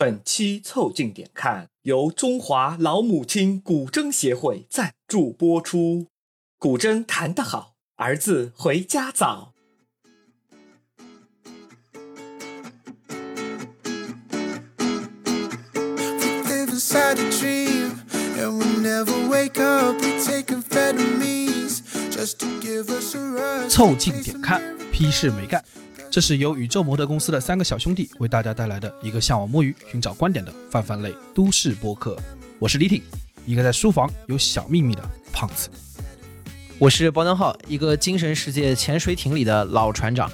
本期凑近点看由中华老母亲古筝协会赞助播出。古筝弹得好，儿子回家早。live inside a dream, and we never wake up. Take amphetamines just to give us a rush. 凑近点看，批示没干。这是由宇宙模特公司的三个小兄弟为大家带来的一个向往摸鱼、寻找观点的泛泛类都市播客。我是李挺，一个在书房有小秘密的胖子。我是包江浩，一个精神世界潜水艇里的老船长。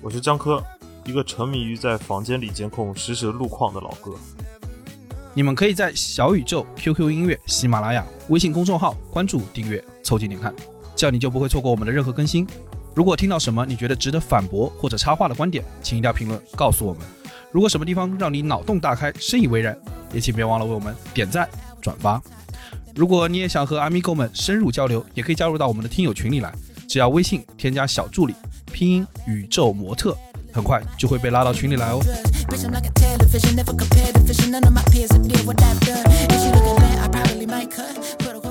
我是江科，一个沉迷于在房间里监控实时路况的老哥。你们可以在小宇宙、QQ 音乐、喜马拉雅、微信公众号关注、订阅、凑近点看，这样你就不会错过我们的任何更新。如果听到什么你觉得值得反驳或者插话的观点，请一定要评论告诉我们。如果什么地方让你脑洞大开、深以为然，也请别忘了为我们点赞、转发。如果你也想和阿米狗们深入交流，也可以加入到我们的听友群里来，只要微信添加小助理，拼音宇宙模特，很快就会被拉到群里来哦。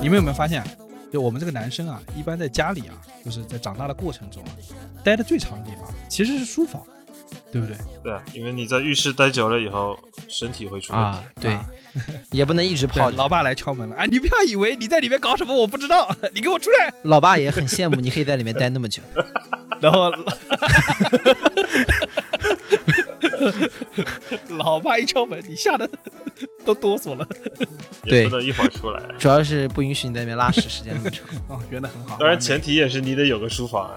你们有没有发现啊？就我们这个男生啊，一般在家里啊，就是在长大的过程中啊，待的最长的地方其实是书房，对不对？对啊，因为你在浴室待久了以后，身体会出问题。啊，对，啊也不能一直泡，。老爸来敲门了，哎，你不要以为你在里面搞什么我不知道，你给我出来。老爸也很羡慕你可以在里面待那么久。然后，老爸一敲门，你吓得都哆嗦了。也不能一会儿出来。主要是不允许你在那边拉屎时间那么长。哦，圆的很好。当然，前提也是你得有个书房啊。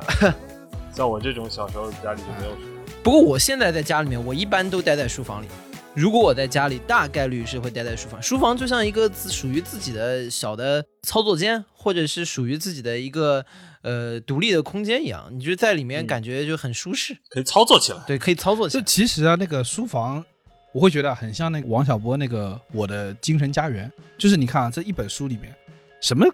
像我这种小时候家里就没有书房。不过我现在在家里面，我一般都待在书房里。如果我在家里，大概率是会待在书房。书房就像一个自属于自己的小的操作间，或者是属于自己的一个呃独立的空间一样。你就在里面嗯感觉就很舒适，可以操作起来。对，可以操作起来就。其实啊，那个书房，我会觉得很像那个王小波那个《我的精神家园》，就是你看啊，这一本书里面，什么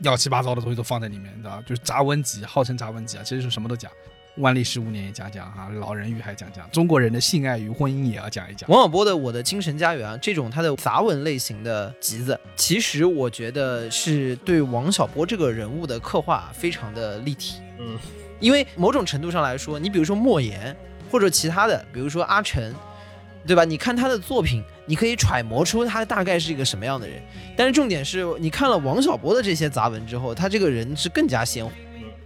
乱七八糟的东西都放在里面，你知道吧？就是杂文集，号称杂文集啊，其实是什么都讲。万历十五年也讲讲啊，老人与海讲讲，中国人的性爱与婚姻也要讲一讲。王小波的《我的精神家园》，这种他的杂文类型的集子，其实我觉得是对王小波这个人物的刻画非常的立体。嗯，因为某种程度上来说，你比如说莫言，或者其他的，比如说阿晨，对吧？你看他的作品，你可以揣摩出他大概是一个什么样的人。但是重点是你看了王小波的这些杂文之后，他这个人是更加鲜活。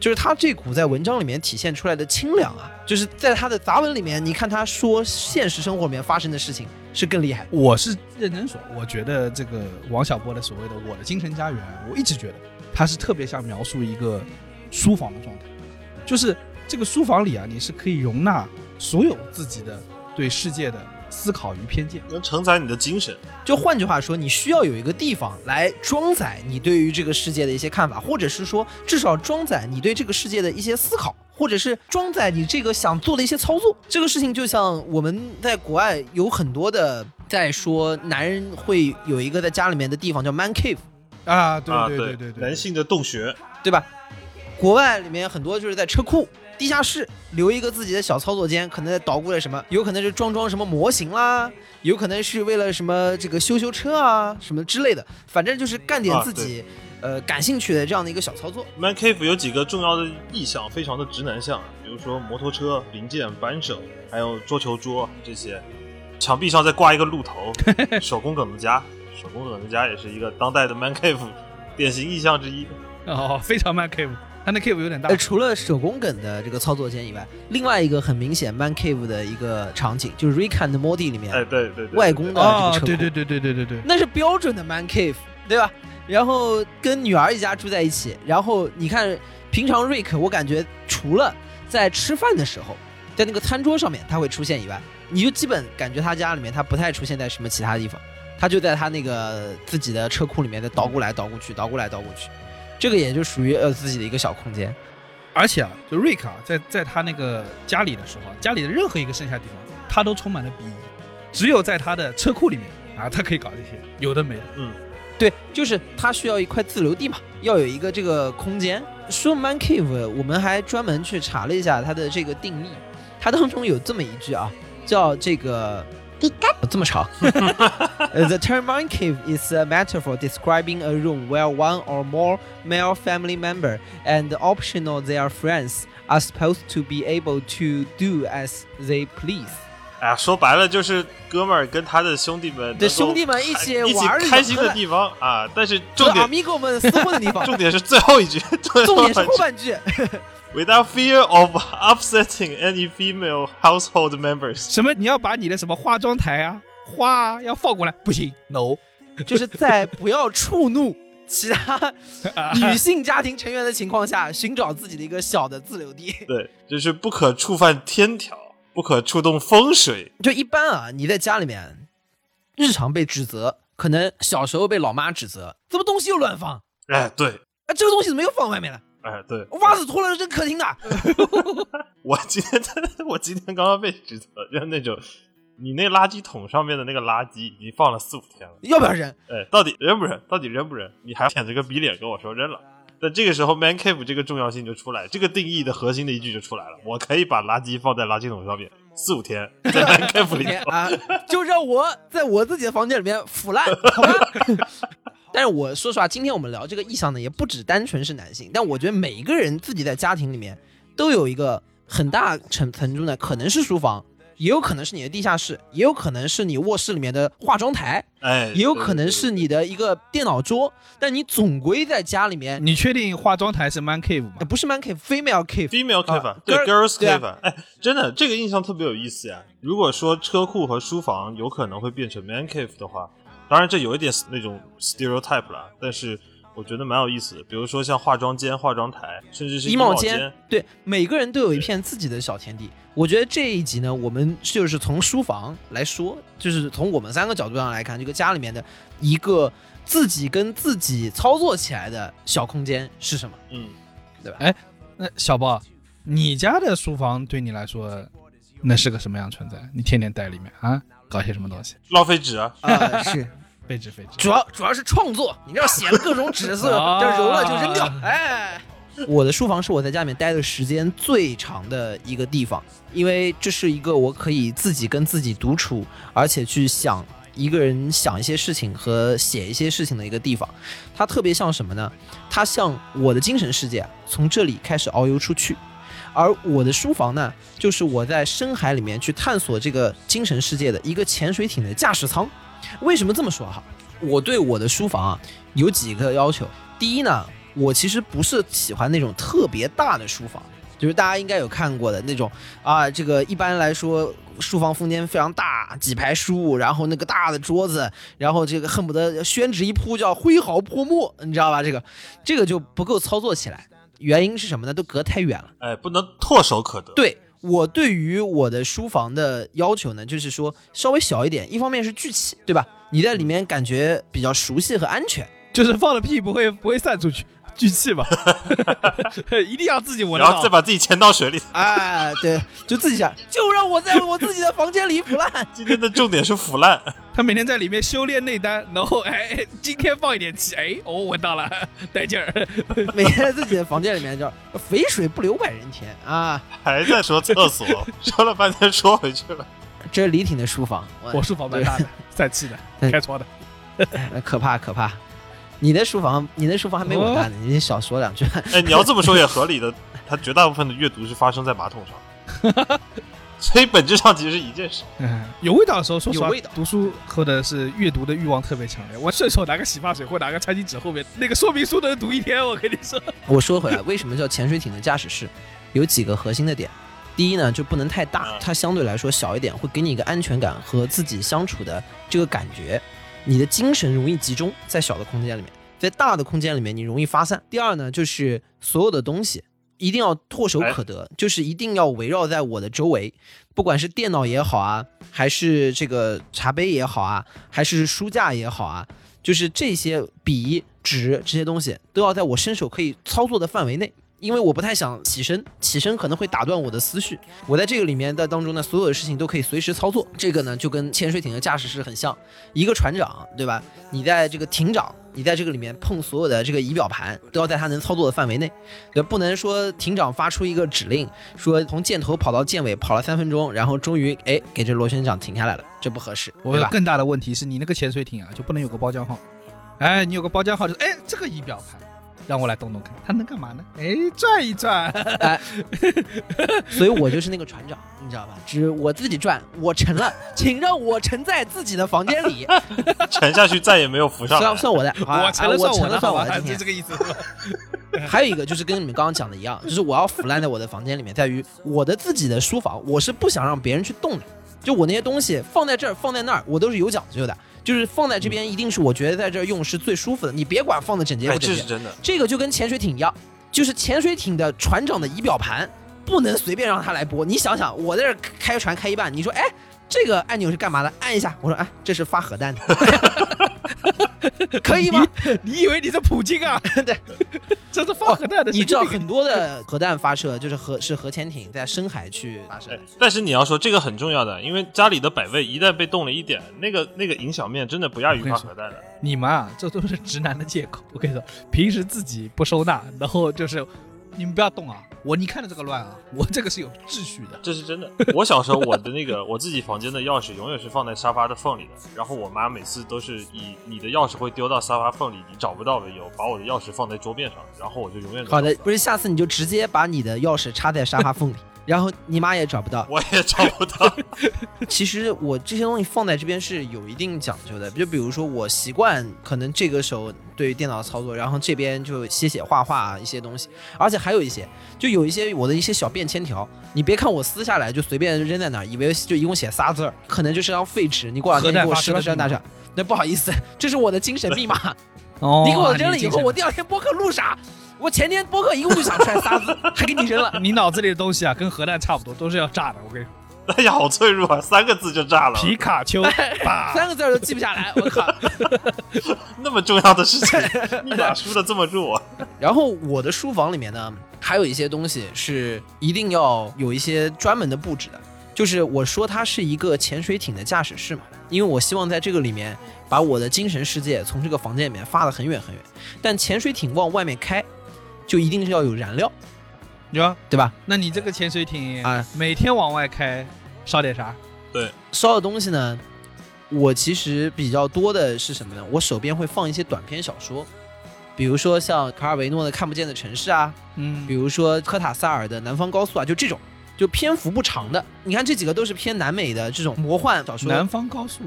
就是他这股在文章里面体现出来的清凉啊，就是在他的杂文里面，你看他说现实生活里面发生的事情是更厉害。我是认真说，我觉得这个王小波的所谓的“我的精神家园”，我一直觉得他是特别像描述一个书房的状态，就是这个书房里啊，你是可以容纳所有自己的对世界的思考与偏见。能承载你的精神。就换句话说，你需要有一个地方来装载你对于这个世界的一些看法，或者是说至少装载你对这个世界的一些思考，或者是装载你这个想做的一些操作。这个事情就像我们在国外有很多的在说，男人会有一个在家里面的地方叫 man cave，啊，对啊，对对对对，男性的洞穴。对吧？国外里面很多就是在车库、地下室留一个自己的小操作间，可能在捣鼓了什么，有可能是装装什么模型啦，有可能是为了什么这个修修车啊什么之类的，反正就是干点啊自己、呃感兴趣的这样的一个小操作。Man Cave 有几个重要的意象，非常的直男向，比如说摩托车、零件、扳手，还有桌球桌这些。墙壁上再挂一个鹿头，手工梗子家，手工梗子家也是一个当代的 Man Cave 典型意象之一。哦，非常 man cave，他那 cave 有点大呃，。除了手工梗的这个操作间以外，另外一个很明显 man cave 的一个场景就是 Rick and Morty 里面哎，对对对，外公的这哦个车库。，对对对对对对对，那是标准的 man cave，对吧？然后跟女儿一家住在一起，然后你看平常 Rick，我感觉除了在吃饭的时候，在那个餐桌上面他会出现以外，你就基本感觉他家里面他不太出现在什么其他地方，他就在他那个自己的车库里面在捣鼓来捣鼓去，捣鼓来捣鼓去，这个也就属于呃自己的一个小空间。而且啊，就瑞克啊，在在他那个家里的时候啊，家里的任何一个剩下地方，他都充满了鄙夷，只有在他的车库里面啊，他可以搞这些有的没的。嗯对，就是他需要一块自留地嘛，要有一个这个空间。说 man cave，我们还专门去查了一下它的这个定义，它当中有这么一句啊，叫这个。Uh, the term man cave is a metaphor describing a room where one or more male family member and optional their friends are supposed to be able to do as they please. 哎呀，说白了就是哥们儿跟他的兄弟们，对兄弟们一起一起玩儿的开心喝的的地方啊。但是这阿重点米给我们厮混的地方，重点是最后一句，最重点是后一句后半句。 Without fear of upsetting any female household members，什么？你要把你的什么化妆台啊、花啊要放过来？不行，no。就是在不要触怒其他女性家庭成员的情况下，寻找自己的一个小的自留地。对，就是不可触犯天条，不可触动风水。就一般啊，你在家里面日常被指责，可能小时候被老妈指责，怎么东西又乱放？哎，对，啊，这个东西怎么又放外面了？哎，对，袜子脱了扔客厅的。我今天我今天刚刚被指责，就是那种你那垃圾桶上面的那个垃圾已经放了四五天了，要不要扔？哎，到底扔不扔？到底扔不扔？你还舔着个逼脸跟我说扔了。但这个时候，man cave 这个重要性就出来，这个定义的核心的一句就出来了。我可以把垃圾放在垃圾桶上面四五天，在 man cave 里面。啊，就让我在我自己的房间里面腐烂，好吧？但是我说实话，今天我们聊这个意向呢，也不只单纯是男性，但我觉得每一个人自己在家庭里面都有一个很大程程度呢，可能是书房，也有可能是你的地下室，也有可能是你卧室里面的化妆台，哎，也有可能是你的一个电脑桌，但你总归在家里面，你确定化妆台是 man cave 吗？呃？不是 man cave，female cave，female cave，、啊对 girl- girls 对啊。cave，哎，真的这个印象特别有意思呀。如果说车库和书房有可能会变成 man cave 的话，当然这有一点那种 stereotype 了，但是我觉得蛮有意思的。比如说像化妆间、化妆台，甚至是衣帽帽间，对，每个人都有一片自己的小天地。我觉得这一集呢，我们就是从书房来说，就是从我们三个角度上来看，这个家里面的一个自己跟自己操作起来的小空间是什么？嗯，对吧？哎那小包，你家的书房对你来说，那是个什么样的存在？你天天待里面啊，搞些什么东西？浪费纸啊，啊、是，废纸废纸。主要主要是创作，你知道写了各种纸色，啊这揉了就扔掉。哎，我的书房是我在家里面待的时间最长的一个地方，因为这是一个我可以自己跟自己独处，而且去想一个人想一些事情和写一些事情的一个地方。它特别像什么呢？它像我的精神世界啊，从这里开始遨游出去。而我的书房呢，就是我在深海里面去探索这个精神世界的一个潜水艇的驾驶舱。为什么这么说哈？我对我的书房啊有几个要求。第一呢，我其实不是喜欢那种特别大的书房，就是大家应该有看过的那种啊，这个一般来说书房空间非常大，几排书，然后那个大的桌子，然后这个恨不得宣纸一铺就要挥毫泼墨，你知道吧？这个这个就不够操作起来。原因是什么呢？都隔太远了。哎，不能唾手可得。对我对于我的书房的要求呢，就是说稍微小一点，一方面是聚气，对吧？你在里面感觉比较熟悉和安全。就是放了屁不会不会散出去，聚气嘛，一定要自己闻到。然后再把自己潜到水里。哎，对，就自己想，就让我在我自己的房间里腐烂。今天的重点是腐烂，他每天在里面修炼内丹，然后哎，哎今天放一点气，哎，哦，闻到了，带劲儿。每天在自己的房间里面叫“肥水不流外人田”啊。还在说厕所，说了半天说回去了。这是李挺的书房，我书房蛮大的，散气的，开窗的。对可怕可怕。你的书房，你的书房还没我大呢，你少说两句。哎，你要这么说也合理的，它绝大部分的阅读是发生在马桶上，所以本质上其实是一件事。嗯，有味道的时候，说实话有味道，读书或者是阅读的欲望特别强烈。我顺手拿个洗发水或拿个餐巾纸后面那个说明书能读一天，我跟你说。我说回来，为什么叫潜水艇的驾驶室？有几个核心的点。第一呢，就不能太大，它相对来说小一点，会给你一个安全感和自己相处的这个感觉。你的精神容易集中在小的空间里面，在大的空间里面你容易发散。第二呢，就是所有的东西一定要唾手可得，就是一定要围绕在我的周围，不管是电脑也好啊，还是这个茶杯也好啊，还是书架也好啊，就是这些笔、纸这些东西都要在我伸手可以操作的范围内。因为我不太想起身，起身可能会打断我的思绪。我在这个里面的当中呢，所有的事情都可以随时操作。这个呢，就跟潜水艇的驾驶室很像。一个船长，对吧？你在这个艇长你在这个里面碰所有的这个仪表盘，都要在他能操作的范围内，对，不能说艇长发出一个指令，说从箭头跑到箭尾跑了三分钟，然后终于哎给这螺旋桨停下来了，这不合适？我有更大的问题是你那个潜水艇啊，就不能有个包浆号。哎，你有个包浆号，就是哎，这个仪表盘，让我来动动看，他能干嘛呢？哎，转一转。哎 所以我就是那个船长，你知道吧？只我自己转，我沉了，请让我沉在自己的房间里，沉下去再也没有浮上来算。算我的，我沉了算我的，沉了算？我的今天就这。个意思是吧？还有一个就是跟你们刚刚讲的一样，就是我要腐烂在我的房间里面，在于我的自己的书房，我是不想让别人去动的。就我那些东西放在这儿，放在那儿，我都是有讲究的。就是放在这边，一定是我觉得在这儿用是最舒服的。你别管放的整洁哎，不整洁这是，真的。这个就跟潜水艇一样，就是潜水艇的船长的仪表盘不能随便让他来拨。你想想，我在这儿开船开一半，你说哎，这个按钮是干嘛的？按一下，我说哎，这是发核弹的，可以吗？你以为你是普京啊？对，这是放核弹的。你知道很多的核弹发射就是核是核潜艇在深海去发射哎，但是你要说这个很重要的，因为家里的摆位一旦被动了一点，那个那个影响面真的不亚于我跟你说发核弹的。你们啊，这都是直男的借口。我跟你说，平时自己不收纳，然后就是你们不要动啊，我你看着这个乱啊，我这个是有秩序的。这是真的。我小时候我的那个我自己房间的钥匙永远是放在沙发的缝里的，然后我妈每次都是以你的钥匙会丢到沙发缝里，你找不到为由，把我的钥匙放在桌面上，然后我就永远好的不是下次你就直接把你的钥匙插在沙发缝里，然后你妈也找不到。我也找不到。其实我这些东西放在这边是有一定讲究的，就比如说我习惯可能这个手对于电脑操作，然后这边就写写画画一些东西，而且还有一些，就有一些我的一些小便签条，你别看我撕下来就随便扔在那儿，以为就一共写仨字儿，可能就是张废纸，你过两天给我十万十万大上，那不好意思，这是我的精神密码，哦你给我扔了以后，我第二天播客录啥？我前天播客一共就想出来仨字，还给你扔了。你脑子里的东西啊，跟核弹差不多，都是要炸的。我跟你说，哎呀，好脆弱啊，三个字就炸了。皮卡丘三个字都记不下来，我靠！那么重要的事情，你咋输的这么弱，然后我的书房里面呢，还有一些东西是一定要有一些专门的布置的，就是我说它是一个潜水艇的驾驶室嘛，因为我希望在这个里面把我的精神世界从这个房间里面发得很远很远，但潜水艇往外面开，就一定是要有燃料，有，对吧？那你这个潜水艇啊每天往外开，烧点啥？对烧的东西呢，我其实比较多的是什么呢？我手边会放一些短篇小说，比如说像卡尔维诺的《看不见的城市》啊，嗯比，如说科塔萨尔的《南方高速》啊，就这种，就篇幅不长的。你看这几个都是偏南美的这种魔幻小说。南方高速，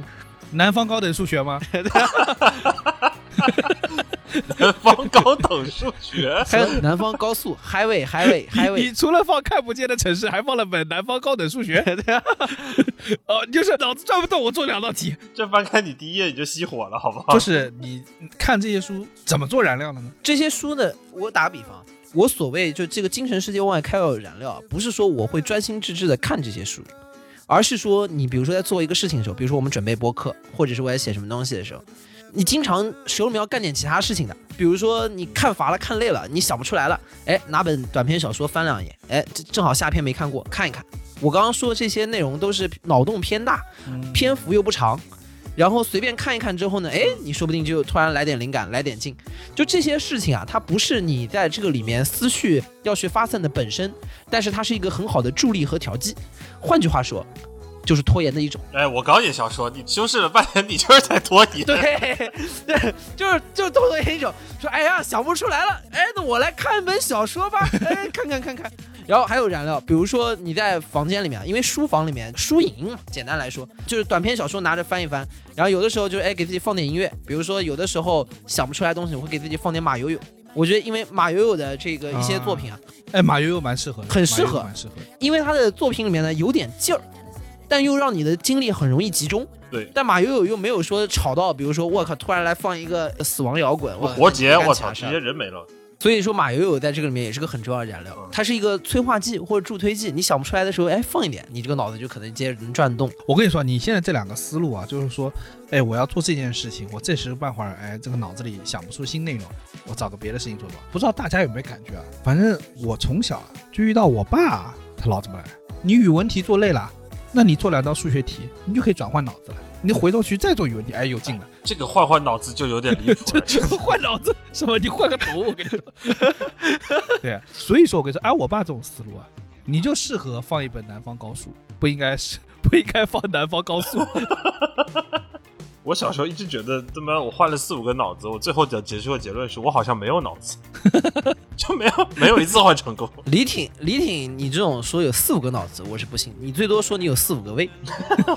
南方高等数学吗？南方高等数学。还有南方高速 highway highway highway 你除了放看不见的城市，还放了本南方高等数学。对啊，哦，就是脑子转不动，我做两道题。这翻开你第一页你就熄火了，好不好？就是你看这些书怎么做燃料的呢？这些书呢，我打个比方，我所谓就这个精神世界外开要有燃料，不是说我会专心致志的看这些书，而是说你比如说在做一个事情的时候，比如说我们准备播客，或者是我在写什么东西的时候，你经常手里面要干点其他事情的，比如说你看乏了、看累了，你想不出来了，哎，拿本短篇小说翻两页，哎，这正好下篇没看过，看一看。我刚刚说的这些内容都是脑洞偏大，篇幅又不长，然后随便看一看之后呢，哎，你说不定就突然来点灵感，来点劲。就这些事情啊，它不是你在这个里面思绪要去发散的本身，但是它是一个很好的助力和调剂。换句话说，就是拖延的一种。哎，我刚也想说，你修饰了半天，你就是在拖延。对，对，就是就是拖延一种，说哎呀想不出来了，哎，那我来看一本小说吧，哎，看看看看。然后还有燃料，比如说你在房间里面，因为书房里面书影嘛，简单来说就是短篇小说拿着翻一翻，然后有的时候就是哎给自己放点音乐，比如说有的时候想不出来东西，我会给自己放点马友友。我觉得因为马友友的这个一些作品啊，哎，马友友蛮适合的，很适合蛮适合。因为他的作品里面呢有点劲儿，但又让你的精力很容易集中。对但马友友又没有说吵到，比如说我靠，突然来放一个死亡摇滚，我活结，我操，直接人没了。所以说马友友在这个里面也是个很重要的燃料，它是一个催化剂或者助推剂。你想不出来的时候，哎，放一点，你这个脑子就可能接着能转动。我跟你说，你现在这两个思路啊，就是说，哎，我要做这件事情，我这时半会儿，哎，这个脑子里想不出新内容，我找个别的事情做做。不知道大家有没有感觉啊？反正我从小啊就遇到我爸啊，他老这么来。你语文题做累了，那你做两道数学题，你就可以转换脑子了。你回头去再做语文题，哎，有劲了。这个换换脑子就有点离谱这了。这换脑子什么？你换个头，我跟你说。对啊，所以说我跟你说，按我爸这种思路啊，你就适合放一本《南方高数》，不应该是不应该放《南方高速》。我小时候一直觉得，他妈我换了四五个脑子，我最后的结束的结论是我好像没有脑子，就没有没有一次换成功。李挺，李挺，你这种说有四五个脑子，我是不信。你最多说你有四五个胃，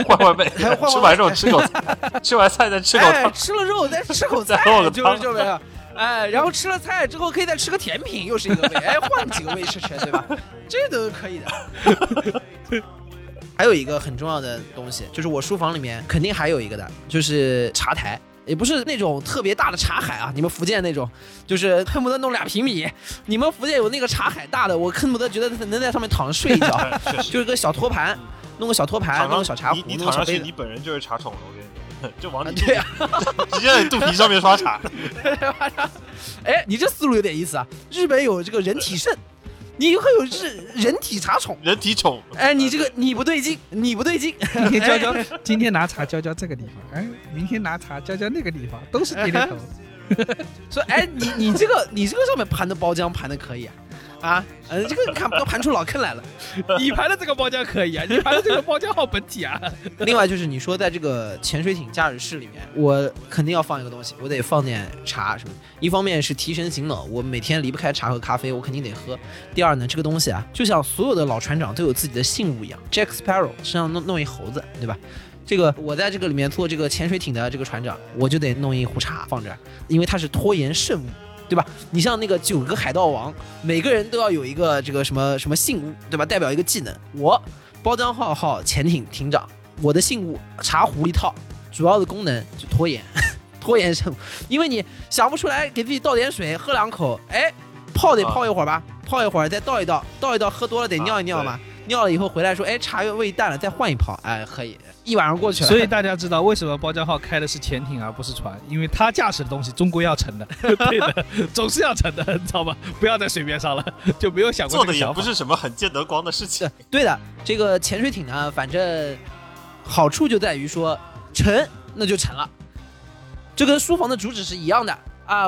换换胃，还换换吃完肉吃口菜，吃完菜再吃口哎，汤。吃了肉再吃口菜，就是个汤这样。哎，然后吃了菜之后可以再吃个甜品，又是一个胃，哎，换几个胃吃吃，对吧？这都是可以的。还有一个很重要的东西，就是我书房里面肯定还有一个的，就是茶台。也不是那种特别大的茶海啊，你们福建那种，就是恨不得弄俩平米。你们福建有那个茶海大的，我恨不得觉得能在上面躺着睡一觉，就是个小托盘，弄个小托盘，弄个小茶壶你，你躺上去，弄个小杯你。本人就是茶宠了。我跟你说，就往你对啊，直接在你肚皮上面刷茶。哎，你这思路有点意思啊！日本有这个人体肾，你会有是人体茶宠。人体宠，哎，你这个你不对劲，你不对劲。今天教教，今天拿茶教教这个地方，哎，明天拿茶教教那个地方，都是点点头。说，哎，你你这个你这个上面盘的包浆盘的可以啊，啊，呃，这个你看都盘出老坑来了。你盘的这个包浆可以啊，你盘的这个包浆好本体啊。另外就是你说在这个潜水艇驾驶室里面，我肯定要放一个东西，我得放点茶什么的。一方面是提神醒脑，我每天离不开茶和咖啡，我肯定得喝。第二呢，这个东西啊，就像所有的老船长都有自己的信物一样，Jack Sparrow 身上弄弄一猴子，对吧？这个我在这个里面做这个潜水艇的这个船长，我就得弄一壶茶放这儿，因为它是拖延圣物。对吧？你像那个九个海盗王，每个人都要有一个这个什么什么信物，对吧？代表一个技能。我包浆号号潜艇艇长，我的信物茶壶一套，主要的功能就拖延，拖延圣物。因为你想不出来，给自己倒点水，喝两口，哎，泡得啊泡一会儿吧，泡一会儿再倒一倒，倒一倒喝多了得尿一尿嘛，尿了以后回来说，哎，茶味淡了，再换一泡，哎，可以，一晚上过去了。所以大家知道为什么包浆号开的是潜艇而不是船，因为他驾驶的东西终归要沉的，对的，总是要沉的，你知道吗？不要在水面上了，就没有想过做的这个。也不是什么很见得光的事情对。对的，这个潜水艇呢，反正好处就在于说沉那就沉了，这跟书房的主旨是一样的啊。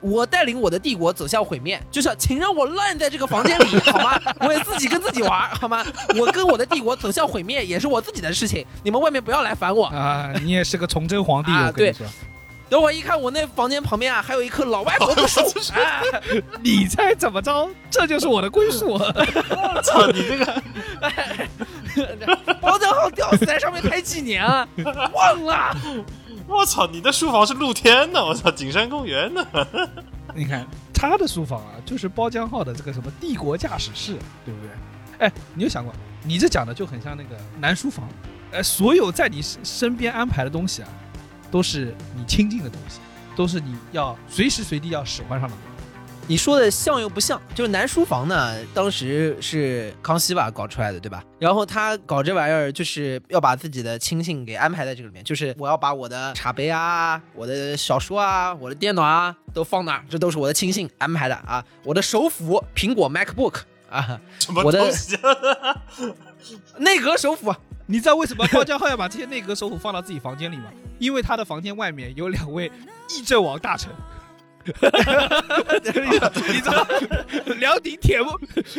我带领我的帝国走向毁灭，就是请让我烂在这个房间里好吗？我也自己跟自己玩好吗？我跟我的帝国走向毁灭也是我自己的事情，你们外面不要来烦我。啊，你也是个崇祯皇帝，啊我跟你说，等会一看，我那房间旁边啊还有一棵老外脖子树，哎，你猜怎么着？这就是我的归宿。操你这个，包浆号吊死在上面才几年啊？忘了。我操，你的书房是露天的，我操，景山公园呢？你看他的书房啊，就是包浆号的这个什么帝国驾驶室，对不对？哎，你有想过，你这讲的就很像那个南书房，呃，所有在你身身边安排的东西啊，都是你亲近的东西，都是你要随时随地要使唤上的。你说的像又不像，就是南书房呢，当时是康熙吧搞出来的，对吧？然后他搞这玩意儿，就是要把自己的亲信给安排在这个里面，就是我要把我的茶杯啊、我的小说啊、我的电脑啊都放那儿，这都是我的亲信安排的啊。我的首辅苹果 MacBook 啊，什么我的东西？内阁首辅，你知道为什么高家浩要把这些内阁首辅放到自己房间里吗？因为他的房间外面有两位议政王大臣。你知道辽宁铁木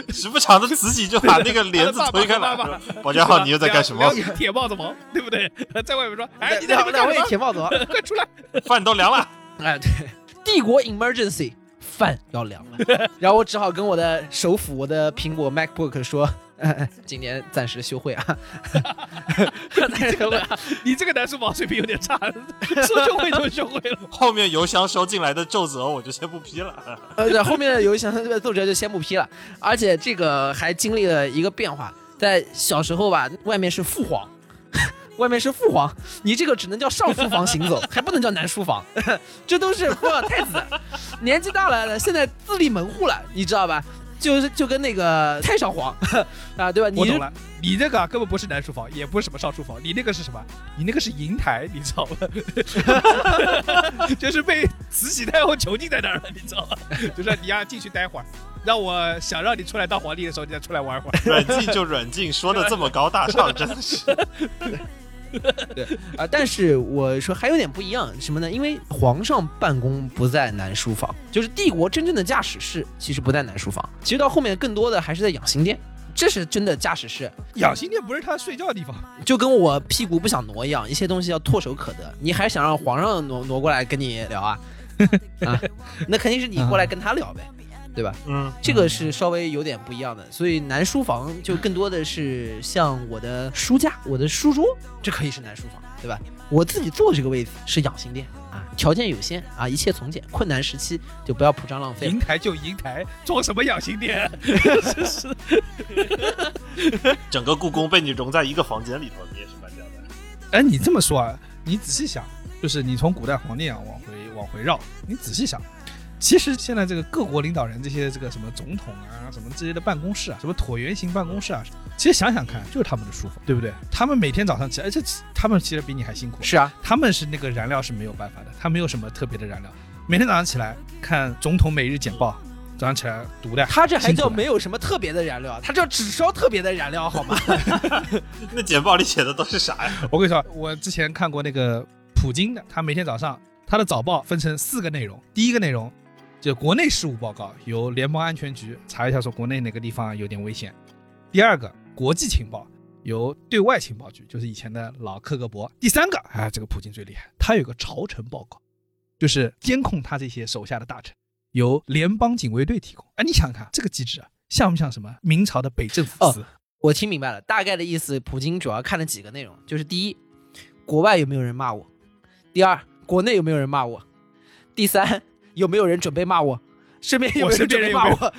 时不常的慈禧就把那个帘子推开了。宝家浩，你又在干什么铁帽子王，对不对？在外面说，哎，你两两位面干什么？铁帽子王，快出来！饭都凉了。哎，对，帝国 emergency，饭要凉了。然后我只好跟我的首辅，我的苹果 MacBook 说，呃、今年暂时休会啊。你这个男书房水平有点差，说休会就休会了。后面邮箱收进来的奏折我就先不批了。呃，对后面有一项奏折就先不批了，而且这个还经历了一个变化，在小时候吧，外面是父皇。外面是父皇，你这个只能叫上书房行走，还不能叫南书房，这都是扶老太子，年纪大了，现在自立门户了，你知道吧？就是就跟那个 太上皇 啊，对吧？你我懂了，你这个啊根本不是南书房，也不是什么上书房，你那个是什么？你那个是银台，你知道吗？就是被慈禧太后囚禁在那儿了，你知道吗？就是你要进去待会儿，让我想让你出来当皇帝的时候，你再出来玩会儿。软禁就软禁，说的这么高大上，真的是。啊，但是我说还有点不一样，什么呢？因为皇上办公不在南书房，就是帝国真正的驾驶室其实不在南书房，其实到后面更多的还是在养心殿，这是真的驾驶室，养心殿不是他睡觉的地方，就跟我屁股不想挪一样，一些东西要唾手可得，你还想让皇上挪挪过来跟你聊啊？啊，那肯定是你过来跟他聊呗，对吧？嗯，这个是稍微有点不一样的，所以南书房就更多的是像我的书架、我的书桌，这可以是南书房，对吧？我自己坐这个位置是养心殿啊，条件有限啊，一切从简，困难时期就不要铺张浪费了银。台就银台，装什么养心殿？真是整个故宫被你融在一个房间里头，你也是蛮屌的。哎，你这么说啊，你仔细想，就是你从古代皇帝啊往回往回绕，你仔细想，其实现在这个各国领导人这些这个什么总统啊，什么这些的办公室啊，什么椭圆形办公室啊，其实想想看，就是他们的书房，对不对？他们每天早上起来，而且他们其实比你还辛苦，是啊，他们是那个燃料是没有办法的，他没有什么特别的燃料，每天早上起来看总统每日简报，早上起来读的，他这还叫没有什么特别的燃料，他叫只烧特别的燃料，好吗？那简报里写的都是啥呀？我跟你说，我之前看过那个普京的，他每天早上他的早报分成四个内容，第一个内容就国内事务报告，由联邦安全局查一下说国内哪个地方有点危险；第二个国际情报，由对外情报局，就是以前的老克格勃；第三个，哎，这个普京最厉害，他有个朝臣报告，就是监控他这些手下的大臣，由联邦警卫队提供。哎，你想想看，这个机制啊，像不像什么明朝的北政府司？我听明白了，大概的意思，普京主要看了几个内容，就是第一，国外有没有人骂我；第二，国内有没有人骂我；第三，有没有人准备骂我，身边有没有人准备骂我？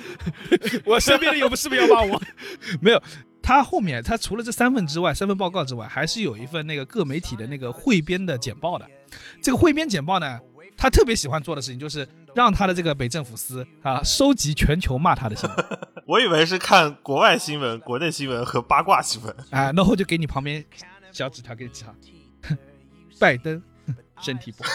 我身边的有是不是要骂我？没有，他后面他除了这三份之外，三份报告之外，还是有一份那个各媒体的那个汇编的简报的。这个汇编简报呢，他特别喜欢做的事情就是让他的这个北政府司啊 收集全球骂他的新闻我以为是看国外新闻、国内新闻和八卦新闻。啊，然后就给你旁边小纸条给你记上，拜登身体不好，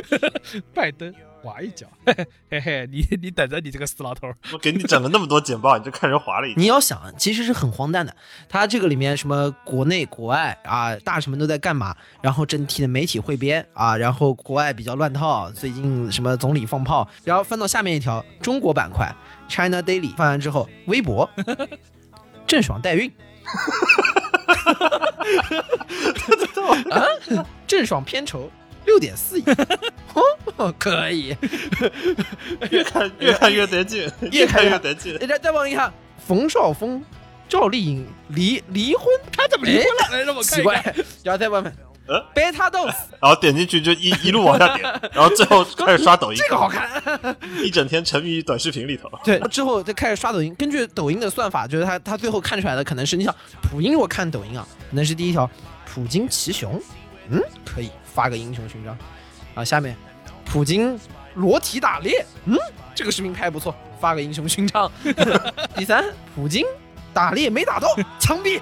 拜登滑一脚，嘿嘿，你你等着你这个死老头儿。我给你整了那么多简报，你就看人滑了一你要想，其实是很荒诞的。他这个里面什么国内国外啊，大臣们都在干嘛？然后整体的媒体汇编啊，然后国外比较乱套，最近什么总理放炮，然后翻到下面一条中国板块 China Daily 翻完之后，微博 郑爽代孕。啊，郑爽片酬六点四亿，哦，可以。越看越看越得劲，越看越得劲。哎再再往一看，冯绍峰、赵丽颖离离婚，他怎么离婚了来让我看奇怪。然后再问问呃，beta dose 然后点进去就一一路往下点，然后最后开始刷抖音，这个好看。一整天沉迷于短视频里头。对，之后再开始刷抖音。根据抖音的算法，就是他他最后看出来的可能是，你想普京如果看抖音啊，可能是第一条，普京骑熊，嗯，可以发个英雄勋章。啊，下面普京裸体打猎，嗯，这个视频拍得不错，发个英雄勋章。第三，普京打猎没打到，枪毙，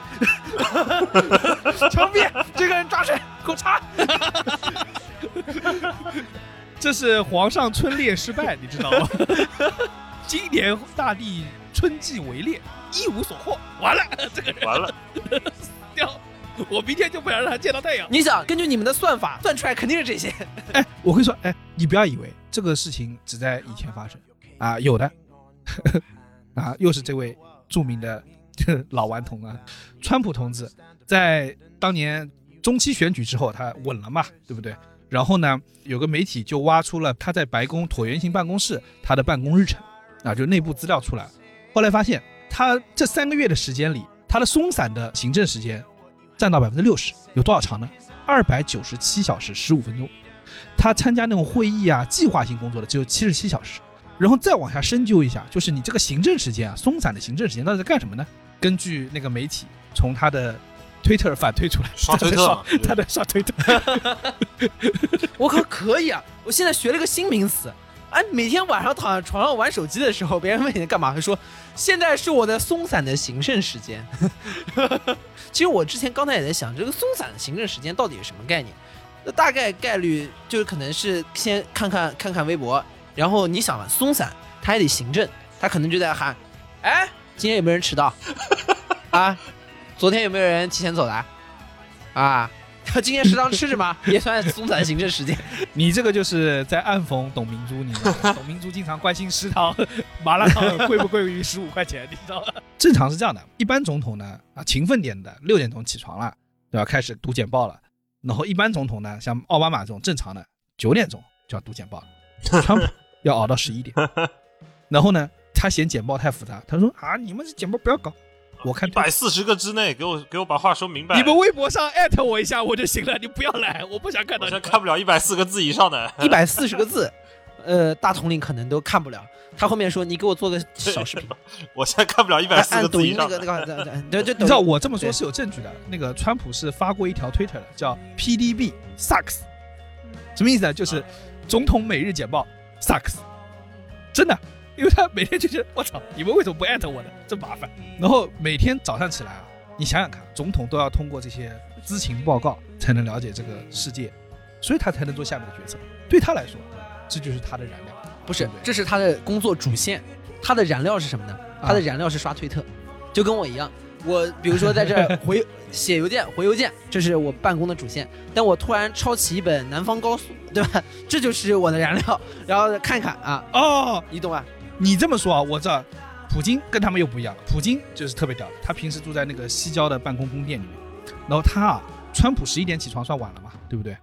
枪毙，这个人抓谁？给我查。这是皇上春猎失败，你知道吗？今年大地春季围猎，一无所获，完了，这个人完了，掉，我明天就不想让他见到太阳。你想，根据你们的算法算出来肯定是这些。哎，我跟你说，哎，你不要以为这个事情只在以前发生啊，有的 啊，又是这位著名的老顽童啊，川普同志，在当年中期选举之后，他稳了嘛，对不对？然后呢，有个媒体就挖出了他在白宫椭圆形办公室他的办公日程啊，就内部资料出来。后来发现，他这三个月的时间里，他的松散的行政时间占到百分之六十，有多少长呢？二百九十七小时十五分钟。他参加那种会议啊、计划性工作的只有七十七小时。然后再往下深究一下，就是你这个行政时间啊，松散的行政时间到底在干什么呢？根据那个媒体从他的推特反推出来，刷推特嘛他在刷推特。我靠可以啊！我现在学了个新名词，哎，每天晚上躺在床上玩手机的时候，别人问你在干嘛，会说现在是我的松散的行政时间。其实我之前刚才也在想，这个松散的行政时间到底是什么概念？那大概概率就是可能是先看看看看微博，然后你想了松散，他还得行政，他可能就在喊，哎，今天有没有人迟到？啊，昨天有没有人提前走的？啊。今天食堂吃什么 也算松散行政时间。你这个就是在暗讽董明珠，你知道吗？董明珠经常关心食堂麻辣烫贵不贵于十五块钱，你知道吗？正常是这样的，一般总统呢啊勤奋点的六点钟起床了，对吧？开始读简报了。然后一般总统呢，像奥巴马这种正常的九点钟就要读简报了，川普要熬到十一点。然后呢，他嫌简报太复杂，他说啊，你们这简报不要搞，我看一百四十个之内，给我给我把话说明白。你们微博上艾特我一下我就行了，你不要来，我不想看到你们。我现在看不了一百四个字以上的。一百四十个字，呃，大统领可能都看不了。他后面说你给我做个小视频，我现在看不了一百四按个字以抖音那个上的。那个对对对，你知道我这么说是有证据的。那个川普是发过一条推特的，叫 PDB sucks，什么意思呢？就是总统每日简报 sucks，真的，因为他每天就觉得我操，你们为什么不艾特我呢？真麻烦。然后每天早上起来啊，你想想看，总统都要通过这些知情报告才能了解这个世界，所以他才能做下面的决策。对他来说，这就是他的燃料。不是这是他的工作主线，他的燃料是什么呢？啊他的燃料是刷推特，就跟我一样。我比如说在这回写邮件、回邮件，这是我办公的主线。但我突然抄起一本《南方高速》，对吧？这就是我的燃料，然后看看啊，哦，你懂吧？你这么说啊，我知道，普京跟他们又不一样了。普京就是特别屌的，他平时住在那个西郊的办公宫殿里面，然后他啊，川普十一点起床算晚了嘛，对不对？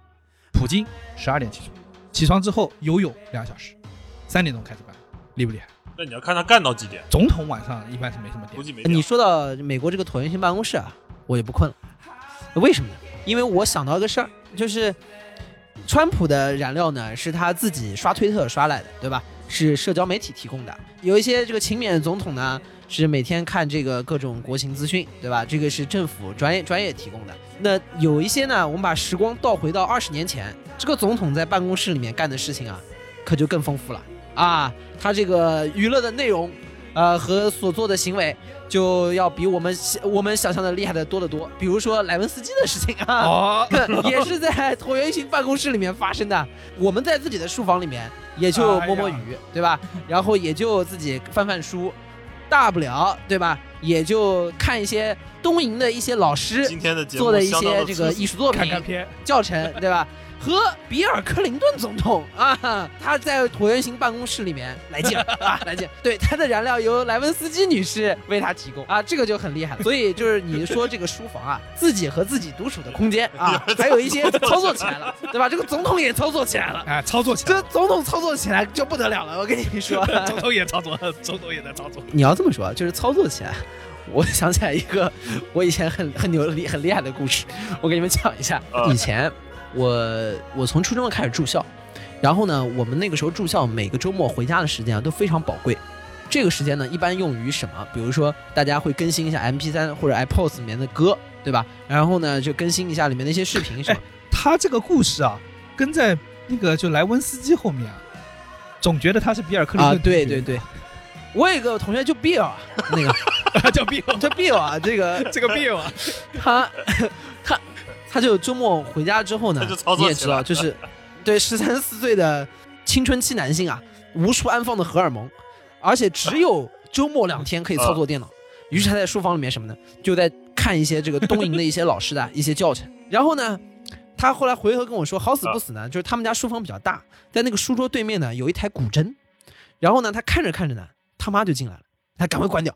普京十二点起床，起床之后游泳两小时，三点钟开始办，厉不厉害？那你要看他干到几点，总统晚上一般是没什么点，估计没。你说到美国这个椭圆形办公室啊，我也不困了。为什么呢？因为我想到一个事儿，就是川普的燃料呢是他自己刷推特刷来的，对吧？是社交媒体提供的。有一些这个勤勉的总统呢，是每天看这个各种国情资讯，对吧？这个是政府专业专业提供的。那有一些呢，我们把时光倒回到二十年前，这个总统在办公室里面干的事情啊，可就更丰富了啊！他这个娱乐的内容，呃，和所做的行为，就要比我们我们想象的厉害的多得多。比如说莱文斯基的事情啊，哦，也是在椭圆形办公室里面发生的。我们在自己的书房里面也就摸摸鱼，对吧？然后也就自己翻翻书，大不了对吧？也就看一些东瀛的一些老师今天的节目做的一些这个艺术作品 教程，对吧？和比尔·克林顿总统啊，他在椭圆形办公室里面来劲啊，来劲。对，他的燃料由莱文斯基女士为他提供啊，这个就很厉害了。所以就是你说这个书房啊，自己和自己独处的空间啊，还有一些操作起来了，对吧？这个总统也操作起来了。哎，操作起来这，总统操作起来就不得了了，我跟你说。总统也操作，总统也在操作。你要这么说，就是操作起来，我想起来一个我以前很很牛厉很厉害的故事，我给你们讲一下。啊以前我我从初中开始住校，然后呢，我们那个时候住校每个周末回家的时间啊都非常宝贵。这个时间呢，一般用于什么？比如说，大家会更新一下 MP3 或者 iPod 里面的歌，对吧？然后呢，就更新一下里面的一些视频什么。他这个故事啊，跟在那个就莱温斯基后面啊，总觉得他是比尔·克林啊，对对，对，我有一个同学就 Bill，啊那个 叫 Bill，叫 Bill 啊，这个这个 Bill 啊，他他他就周末回家之后呢你也知道，就是 对十三四岁的青春期男性啊，无处安放的荷尔蒙，而且只有周末两天可以操作电脑。于是他在书房里面什么呢？就在看一些这个东瀛的一些老师的 一些教程。然后呢，他后来回头跟我说，好死不死呢，就是他们家书房比较大，在那个书桌对面呢有一台古筝。然后呢，他看着看着呢，他妈就进来了，他赶快关掉。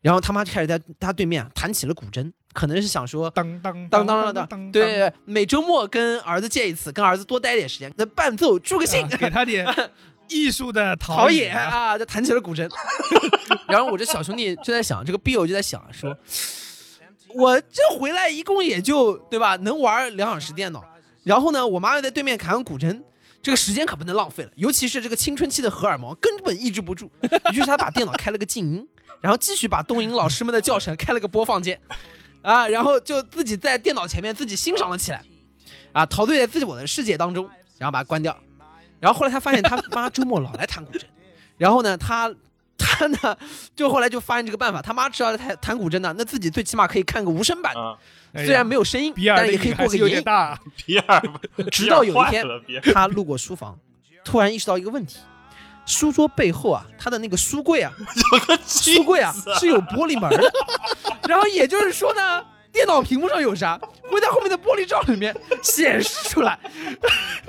然后他妈就开始在他对面啊弹起了古筝，可能是想说当当当当当当当，对，每周末跟儿子见一次，跟儿子多待点时间，那伴奏助个兴，啊给他点 艺术的陶冶冶啊，就弹起了古筝。然后我这小兄弟就在想，这个 Bill 就在想说，我这回来一共也就对吧，能玩两小时电脑，然后呢，我妈又在对面弹古筝。这个时间可不能浪费了，尤其是这个青春期的荷尔蒙根本抑制不住。于是他把电脑开了个静音，然后继续把东瀛老师们的教程开了个播放键，啊，然后就自己在电脑前面自己欣赏了起来，啊，陶醉在自我的世界当中，然后把它关掉。然后后来他发现他妈周末老来弹古筝，然后呢，他他呢，就后来就发现这个办法，他妈只要弹弹古筝呢，那自己最起码可以看个无声版的，啊，哎虽然没有声音，但是也可以过个瘾 直到有一天 他路过书房，突然意识到一个问题：书桌背后啊，他的那个书柜啊，有个书柜啊是有玻璃门的。然后也就是说呢，电脑屏幕上有啥，会在后面的玻璃罩里面显示出来。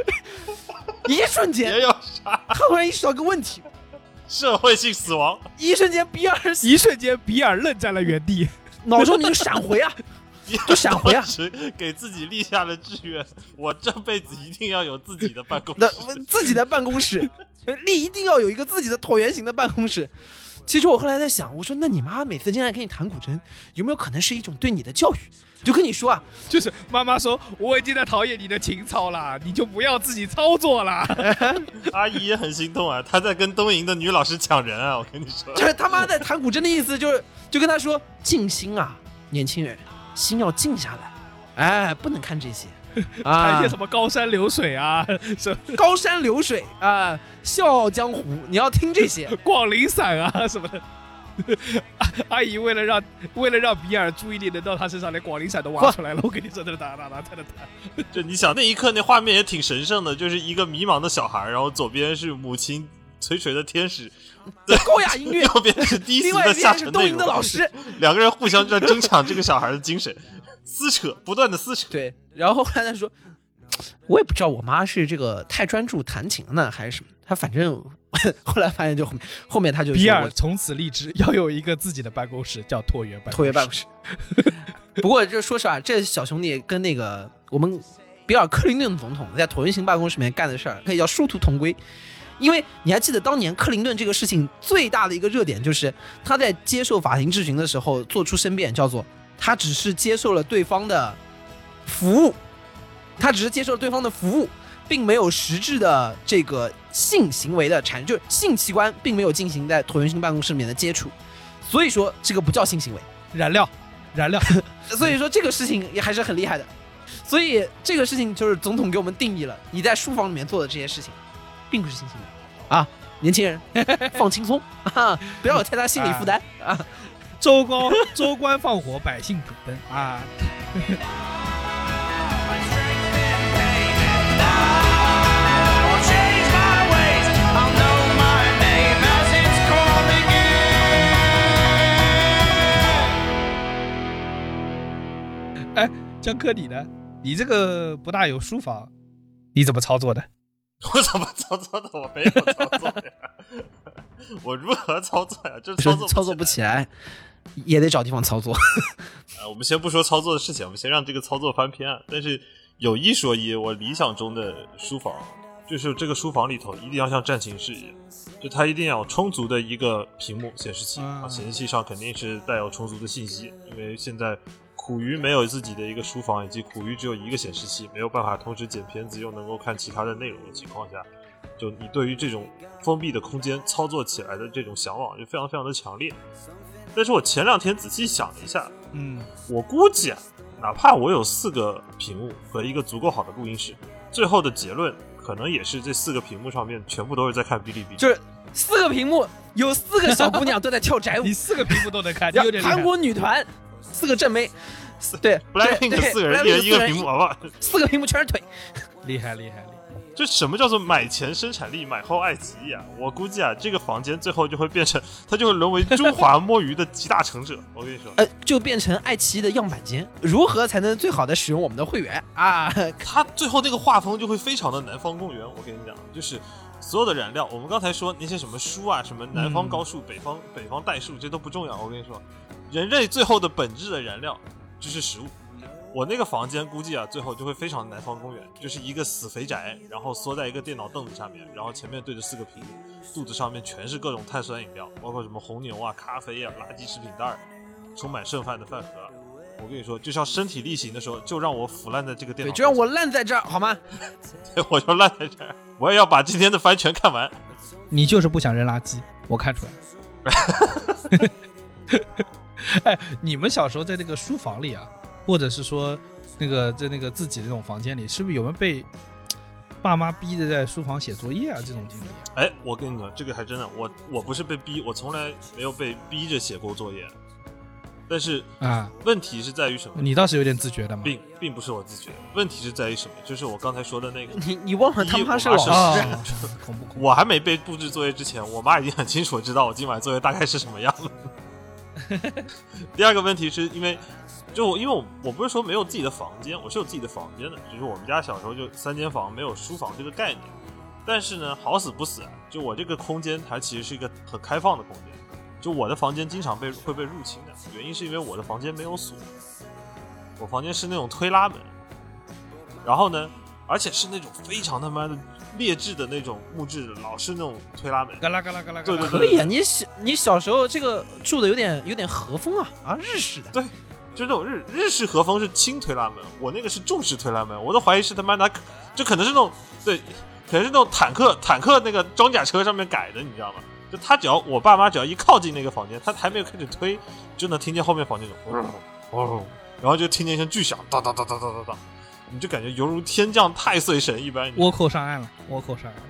一瞬间也，有啥他突然意识到个问题，社会性死亡？一瞬间比尔一瞬间，比尔愣在了原地。脑中你闪回啊，就想回啊 给自己立下了志愿，我这辈子一定要有自己的办公那室。自己的办公室，立一定要有一个自己的椭圆形的办公室。其实我后来在想，我说那你妈每次进来跟你弹古筝，有没有可能是一种对你的教育？就跟你说啊，就是妈妈说我已经在陶冶你的情操了，你就不要自己操作了。阿姨也很心动啊，她在跟东营的女老师抢人啊！我跟你说，就是他妈在弹古筝的意思就是，就跟她说静心啊，年轻人，心要静下来，哎，不能看这些谈 啊些，什么高山流水啊，什么高山流水啊，笑傲江湖，你要听这些。广陵散啊什么的。阿姨为了让为了让比尔注意力能到他身上，连广陵散都挖出来了。我跟你说，在那打打打，在那打。就你想那一刻那画面也挺神圣的，就是一个迷茫的小孩，然后左边是母亲垂垂的天使，高雅音乐，右边是低另外俗的下一边是东沉内容。营的老师。两个人互相在争抢这个小孩的精神，撕扯，不断的撕扯。对，然后后来他说，我也不知道我妈是这个太专注弹琴了呢，还是什么。她反正 后来发现就后面后面他就我比尔从此立志要有一个自己的办公室，叫椭圆办公室。椭圆办公室。不过就说实话，这小兄弟跟那个我们比尔·克林顿总统在椭圆形办公室里面干的事儿，可以叫殊途同归。因为你还记得当年克林顿这个事情最大的一个热点，就是他在接受法庭质询的时候做出申辩，叫做他只是接受了对方的服务，他只是接受了对方的服务，并没有实质的这个性行为的产生，就是性器官并没有进行在椭圆形办公室里面的接触，所以说这个不叫性行为。燃料，燃料。所以说这个事情也还是很厉害的。所以这个事情就是总统给我们定义了，你在书房里面做的这些事情，并不是性行为啊，年轻人 放轻松啊，不要有太大心理负担啊。周公周官放火，百姓补灯啊！I'll change my ways. I'll know my name as it's calling in. 哎，江科你呢？你这个不大有书房，你怎么操作的？我怎么操作的？我没有操作呀，我如何操作呀？这操作操作不起来，也得找地方操作。呃，我们先不说操作的事情，我们先让这个操作翻篇啊。但是有一说一，我理想中的书房就是这个书房里头一定要像战情室一样，就它一定要有充足的一个屏幕显示器啊，嗯显示器上肯定是带有充足的信息，因为现在苦于没有自己的一个书房，以及苦于只有一个显示器，没有办法同时剪片子又能够看其他的内容的情况下，就你对于这种封闭的空间操作起来的这种向往就非常非常的强烈。但是我前两天仔细想了一下，嗯，我估计啊，哪怕我有四个屏幕和一个足够好的录音室，最后的结论可能也是这四个屏幕上面全部都是在看哔哩哔哩。就是四个屏幕，有四个小姑娘都在跳宅舞 你，四个屏幕都能看，你然后有点韩国女团，四个正妹，对 Blackpink 四个人一人一个屏幕，好不好？四个屏幕全是腿。厉害厉害厉害。就什么叫做买前生产力，买后爱奇艺啊？我估计啊，这个房间最后就会变成，它就会沦为中华 摸鱼的集大成者。我跟你说，呃，就变成爱奇艺的样板间。如何才能最好的使用我们的会员啊？它最后那个画风就会非常的南方公园。我跟你讲，就是所有的燃料，我们刚才说那些什么书啊，什么南方高数、北方北方代数，这都不重要。我跟你说，人类最后的本质的燃料就是食物。我那个房间估计啊，最后就会非常南方公园，就是一个死肥宅，然后缩在一个电脑凳子下面，然后前面对着四个屏幕，肚子上面全是各种碳酸饮料，包括什么红牛啊、咖啡啊、垃圾食品袋儿，充满剩饭的饭盒。我跟你说，就像身体力行的时候，就让我腐烂在这个电对，脑，就让我烂在这儿好吗？我就烂在这儿，我也要把今天的番全看完。你就是不想扔垃圾，我看出来了。哎，你们小时候在那个书房里啊，或者是说那个在那个自己的那种房间里，是不是有没有被爸妈逼着在书房写作业啊这种经历？哎，我跟你讲，这个还真的，我我不是被逼，我从来没有被逼着写过作业。但是啊，问题是在于什么？你倒是有点自觉的嘛。并并不是我自觉，问题是在于什么？就是我刚才说的那个，你你忘了他妈是老师我妈是啊，恐怖恐怖。我还没被布置作业之前，我妈已经很清楚知道我今晚作业大概是什么样了。第二个问题是因为，就因为我我不是说没有自己的房间，我是有自己的房间的，只是我们家小时候就三间房，没有书房这个概念。但是呢，好死不死，就我这个空间它其实是一个很开放的空间，就我的房间经常被会被入侵的，原因是因为我的房间没有锁，我房间是那种推拉门，然后呢，而且是那种非常他妈的劣质的那种木质的，老是那种推拉门。嘎啦嘎啦嘎啦，对对可以啊，你小你小时候这个住的有点有点和风啊啊，日式的。对，就那种日日式和风是轻推拉门，我那个是重式推拉门，我都怀疑是他妈拿，就可能是那种对，可能是那种坦克坦克那个装甲车上面改的，你知道吗？就他只要我爸妈只要一靠近那个房间，他还没有开始推，就能听见后面房间那种嗡嗡，然后就听见一声巨响，哒哒哒哒哒哒哒，你就感觉犹如天降太岁神一般，倭寇上岸了，倭寇上岸了。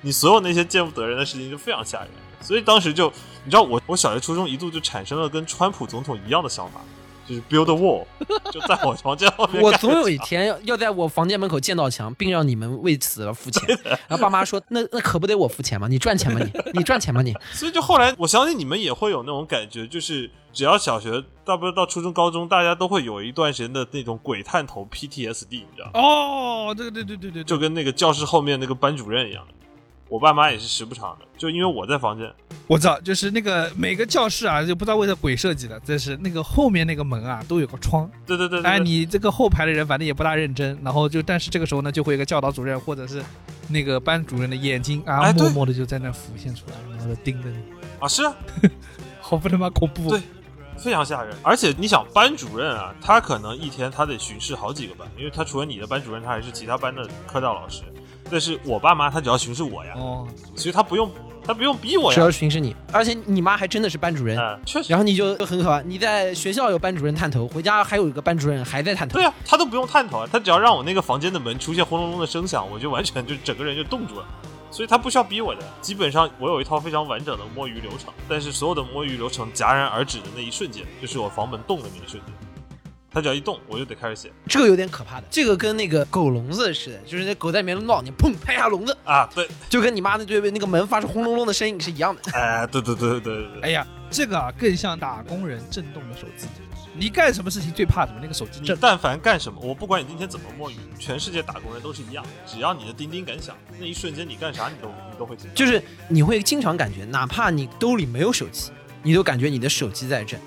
你所有那些见不得人的事情就非常吓人。所以当时就，你知道我我小学初中一度就产生了跟川普总统一样的想法，就是 build a wall，就在我房间后面。我总有一。天要要在我房间门口建道墙，并让你们为此而付钱。然后爸妈说：“那那可不得我付钱吗？你赚钱吗你？你赚钱吗你所以就后来，我相信你们也会有那种感觉，就是只要小学，大不到初中、高中，大家都会有一段时间的那种鬼探头 PTSD，你知道吗？哦，对对对对对，就跟那个教室后面那个班主任一样的。我爸妈也是时不常的，就因为我在房间，我知道，就是那个每个教室啊，就不知道为什么鬼设计的，这是那个后面那个门啊都有个窗，对对对对哎，你这个后排的人反正也不大认真，然后就但是这个时候呢，就会有个教导主任或者是那个班主任的眼睛啊，哎默默的就在那浮现出来，然后就盯着你，啊是啊，好不他妈恐怖。对非常吓人。而且你想，班主任啊，他可能一天他得巡视好几个班，因为他除了你的班主任，他还是其他班的科教老师。但是我爸妈他只要巡视我呀，哦，所以他不用他不用逼我呀只要。巡视你，而且你妈还真的是班主任。嗯，确实然后你就很可怕，你在学校有班主任探头，回家还有一个班主任还在探头对。啊，他都不用探头啊，他只要让我那个房间的门出现轰隆隆的声响，我就完全就整个人就冻住了。所以他不需要逼我的，基本上我有一套非常完整的摸鱼流程，但是所有的摸鱼流程戛然而止的那一瞬间，就是我房门动的那一瞬间，他只要一动，我就得开始写这个有点可怕的，这个跟那个狗笼子似的，就是那狗在里面闹，你砰拍下笼子，啊，对，就跟你妈那对那个门发出轰隆隆的声音是一样的。哎，对对对对对对，哎呀，这个啊更像打工人震动的手机。你干什么事情最怕什么？那个手机震。你但凡干什么，我不管你今天怎么摸鱼，全世界打工人都是一样，只要你的叮叮敢响，那一瞬间你干啥你都你都会听。就是你会经常感觉，哪怕你兜里没有手机，你都感觉你的手机在震。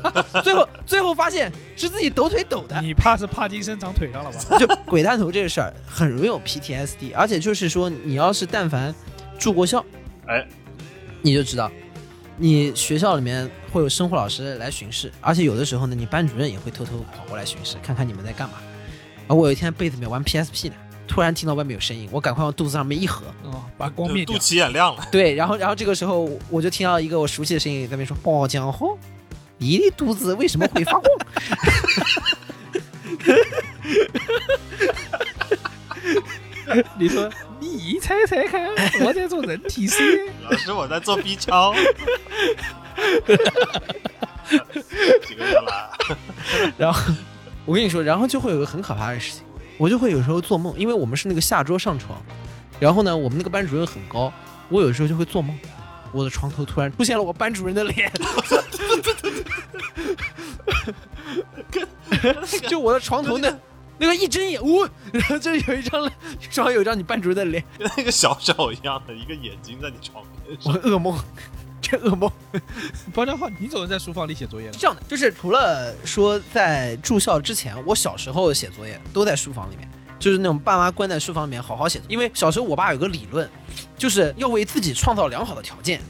最后最后发现是自己抖腿抖的，你怕是帕金森长腿上了吧？就鬼探头这个事儿很容易有 PTSD，而且就是说你要是但凡住过校，哎，你就知道，你学校里面会有生活老师来巡视，而且有的时候呢，你班主任也会偷偷跑过来巡视，看看你们在干嘛。而我有一天被子里面玩 PSP 呢，突然听到外面有声音，我赶快往肚子上面一合，哦，把光灭掉。肚脐眼亮了，对，然后然后这个时候我就听到一个我熟悉的声音在那边说：“包浆后，你的肚子为什么会发光？” 你说你猜猜看，我在做人体实验。老师我在做 B 超，几个人来？然后我跟你说，然后就会有个很可怕的事情，我就会有时候做梦，因为我们是那个下桌上床，然后呢，我们那个班主任很高，我有时候就会做梦，我的床头突然出现了我班主任的脸，就我的床头那那个一睁眼，呜、然后这里有一张上面有一张你班主任的脸，跟那个小丑一样的一个眼睛在你床边上。我噩梦，这噩梦。包家浩，你总是在书房里写作业的是。这样的，就是除了说在住校之前，我小时候写作业都在书房里面，就是那种爸妈关在书房里面好好写。因为小时候我爸有个理论，就是要为自己创造良好的条件。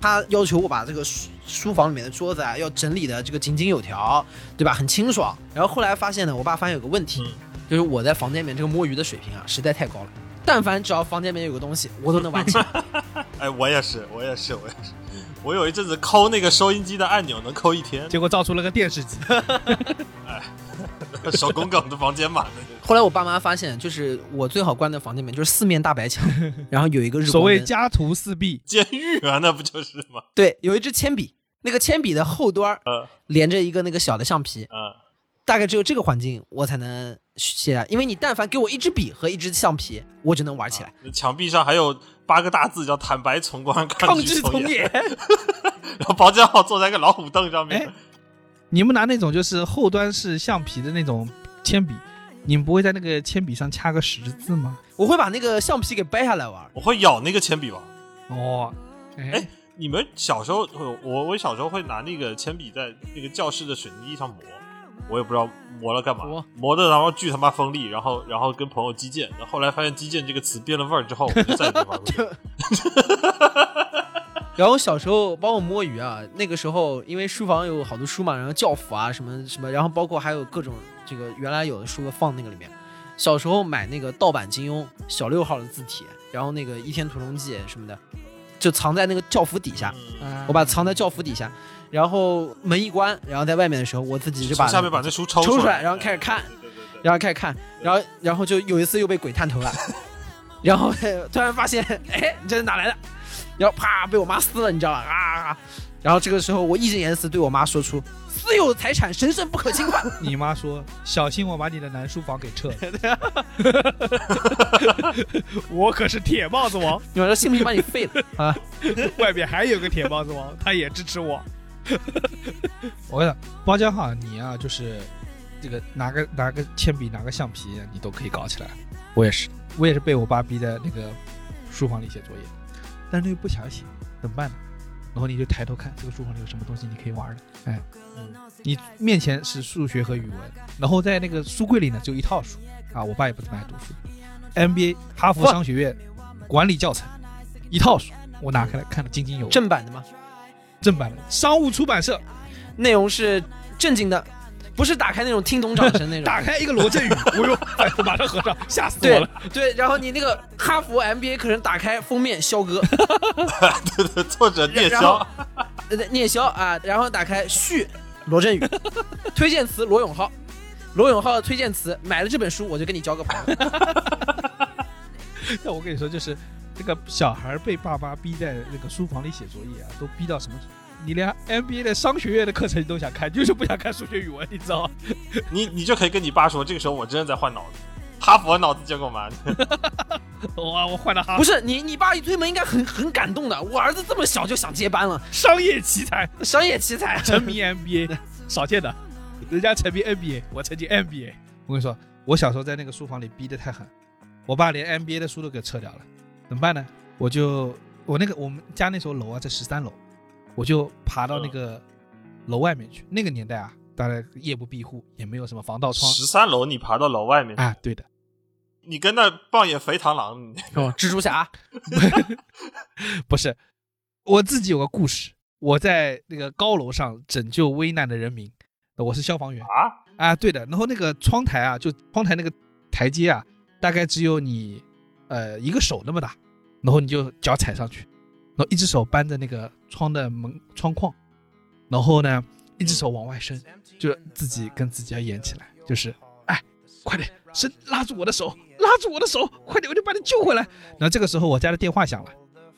他要求我把这个书书房里面的桌子啊，要整理的这个井井有条，对吧？很清爽。然后后来发现呢，我爸发现有个问题，嗯就是我在房间里面这个摸鱼的水平啊，实在太高了。但凡只要房间里面有个东西，我都能玩起来。哎，我也是，我也是，我也是。我有一阵子抠那个收音机的按钮能抠一天，结果造出了个电视机。手工梗的房间嘛。那个后来我爸妈发现，就是我最好关的房间里面就是四面大白墙，然后有一个日所谓家徒四壁，监狱啊，那不就是吗？对，有一支铅笔，那个铅笔的后端连着一个那个小的橡皮，嗯，大概只有这个环境我才能写因为你但凡给我一支笔和一支橡皮，我就能玩起来。那墙壁上还有八个大字叫“坦白从宽，抗拒从严，然后包间号坐在一个老虎凳上面。哎，你们拿那种就是后端是橡皮的那种铅笔，你们不会在那个铅笔上掐个十字吗？我会把那个橡皮给掰下来玩。我会咬那个铅笔玩。哦，哎哎，你们小时候，我我我小时候会拿那个铅笔在那个教室的水泥地上磨，我也不知道磨了干嘛磨，磨的然后巨他妈锋利，然后然后跟朋友击剑，然后后来发现击剑这个词变了味儿之后，我就再也没玩过。然后小时候帮我摸鱼啊，那个时候因为书房有好多书嘛，然后教辅啊什么什么，然后包括还有各种这个原来有的书放那个里面。小时候买那个盗版金庸小六号的字体，然后那个《倚天屠龙记》什么的，就藏在那个教辅底下，嗯我把藏在教辅底下，然后门一关，然后在外面的时候，我自己就把下面把那书抽抽出来，然后开始看，然后开始看，然后然后就有一次又被鬼探头了，然后突然发现，哎，你这是哪来的？然后啪被我妈撕了，你知道吧？啊！然后这个时候我义正言辞对我妈说出：“私有财产神圣不可侵犯。你妈说小心我把你的男书房给撤了，我可是铁帽子王，”你说信不信把你废了啊？外面还有个铁帽子王，他也支持我。我跟你讲，包浆哈，你啊，就是这个拿个拿个铅笔，拿个橡皮，你都可以搞起来。我也是，我也是被我爸逼在那个书房里写作业，但是又不想写，怎么办呢？然后你就抬头看这个书房里有什么东西你可以玩的，哎，嗯。你面前是数学和语文，然后在那个书柜里呢只有一套书。啊，我爸也不怎么爱读书，MBA 哈佛商学院管理教程一套书，我拿开来看的津津有味。正版的吗？正版的商务出版社，内容是正经的，不是打开那种听懂掌声那种。打开一个罗振宇，我哟，哎我马上合上，吓死我了。对，然后你那个哈佛 MBA 可能打开封面，肖哥，对对，作者聂然后霄，呃，聂肖啊，然后打开序罗振宇，推荐词罗永浩，罗永浩的推荐词，买了这本书我就跟你交个朋友。那我跟你说，就是这个小孩被爸妈逼在那个书房里写作业啊，都逼到什么程度？你连 MBA 的商学院的课程你都想看，就是不想看数学语文，你知道吗？你你就可以跟你爸说，这个时候我真的在换脑子，哈佛脑子结果嘛，哇，我换了哈不是你，你爸一推门应该很很感动的，我儿子这么小就想接班了，商业奇才，商业奇才。沉迷 MBA，少见的，人家沉迷 NBA，我沉迷 NBA。我跟你说，我小时候在那个书房里逼得太狠，我爸连 NBA 的书都给撤掉了，怎么办呢？我就我那个我们家那时候楼啊在十三楼，我就爬到那个楼外面去。那个年代啊，当然夜不闭户，也没有什么防盗窗十三楼你爬到楼外面，啊。对的，你跟那扮演肥螳螂，哦，蜘蛛侠，不是，我自己有个故事，我在那个高楼上拯救危难的人民，我是消防员。啊，啊，对的。然后那个窗台啊，就窗台那个台阶啊，大概只有你呃一个手那么大，然后你就脚踩上去，然后一只手扳着那个窗的门窗框，然后呢一只手往外伸，就自己跟自己要演起来，就是哎，快点伸拉住我的手，拉住我的手，快点我就把你救回来。然后这个时候我家的电话响了。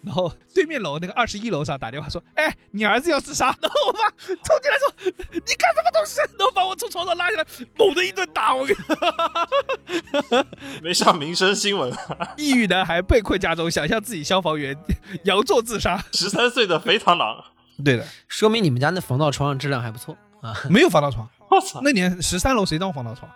然后对面楼那个二十一楼上打电话说：“哎，你儿子要自杀。”然后我妈冲进来说：“你干什么东西？”然后把我从床上拉下来，猛的一顿打。我跟你说，没上民生新闻，抑郁男孩被困家中，想象自己消防员，佯作自杀。十三岁的肥螳螂，对的，说明你们家那防盗窗质量还不错啊没有防盗窗。我操！那年十三楼谁当防盗窗？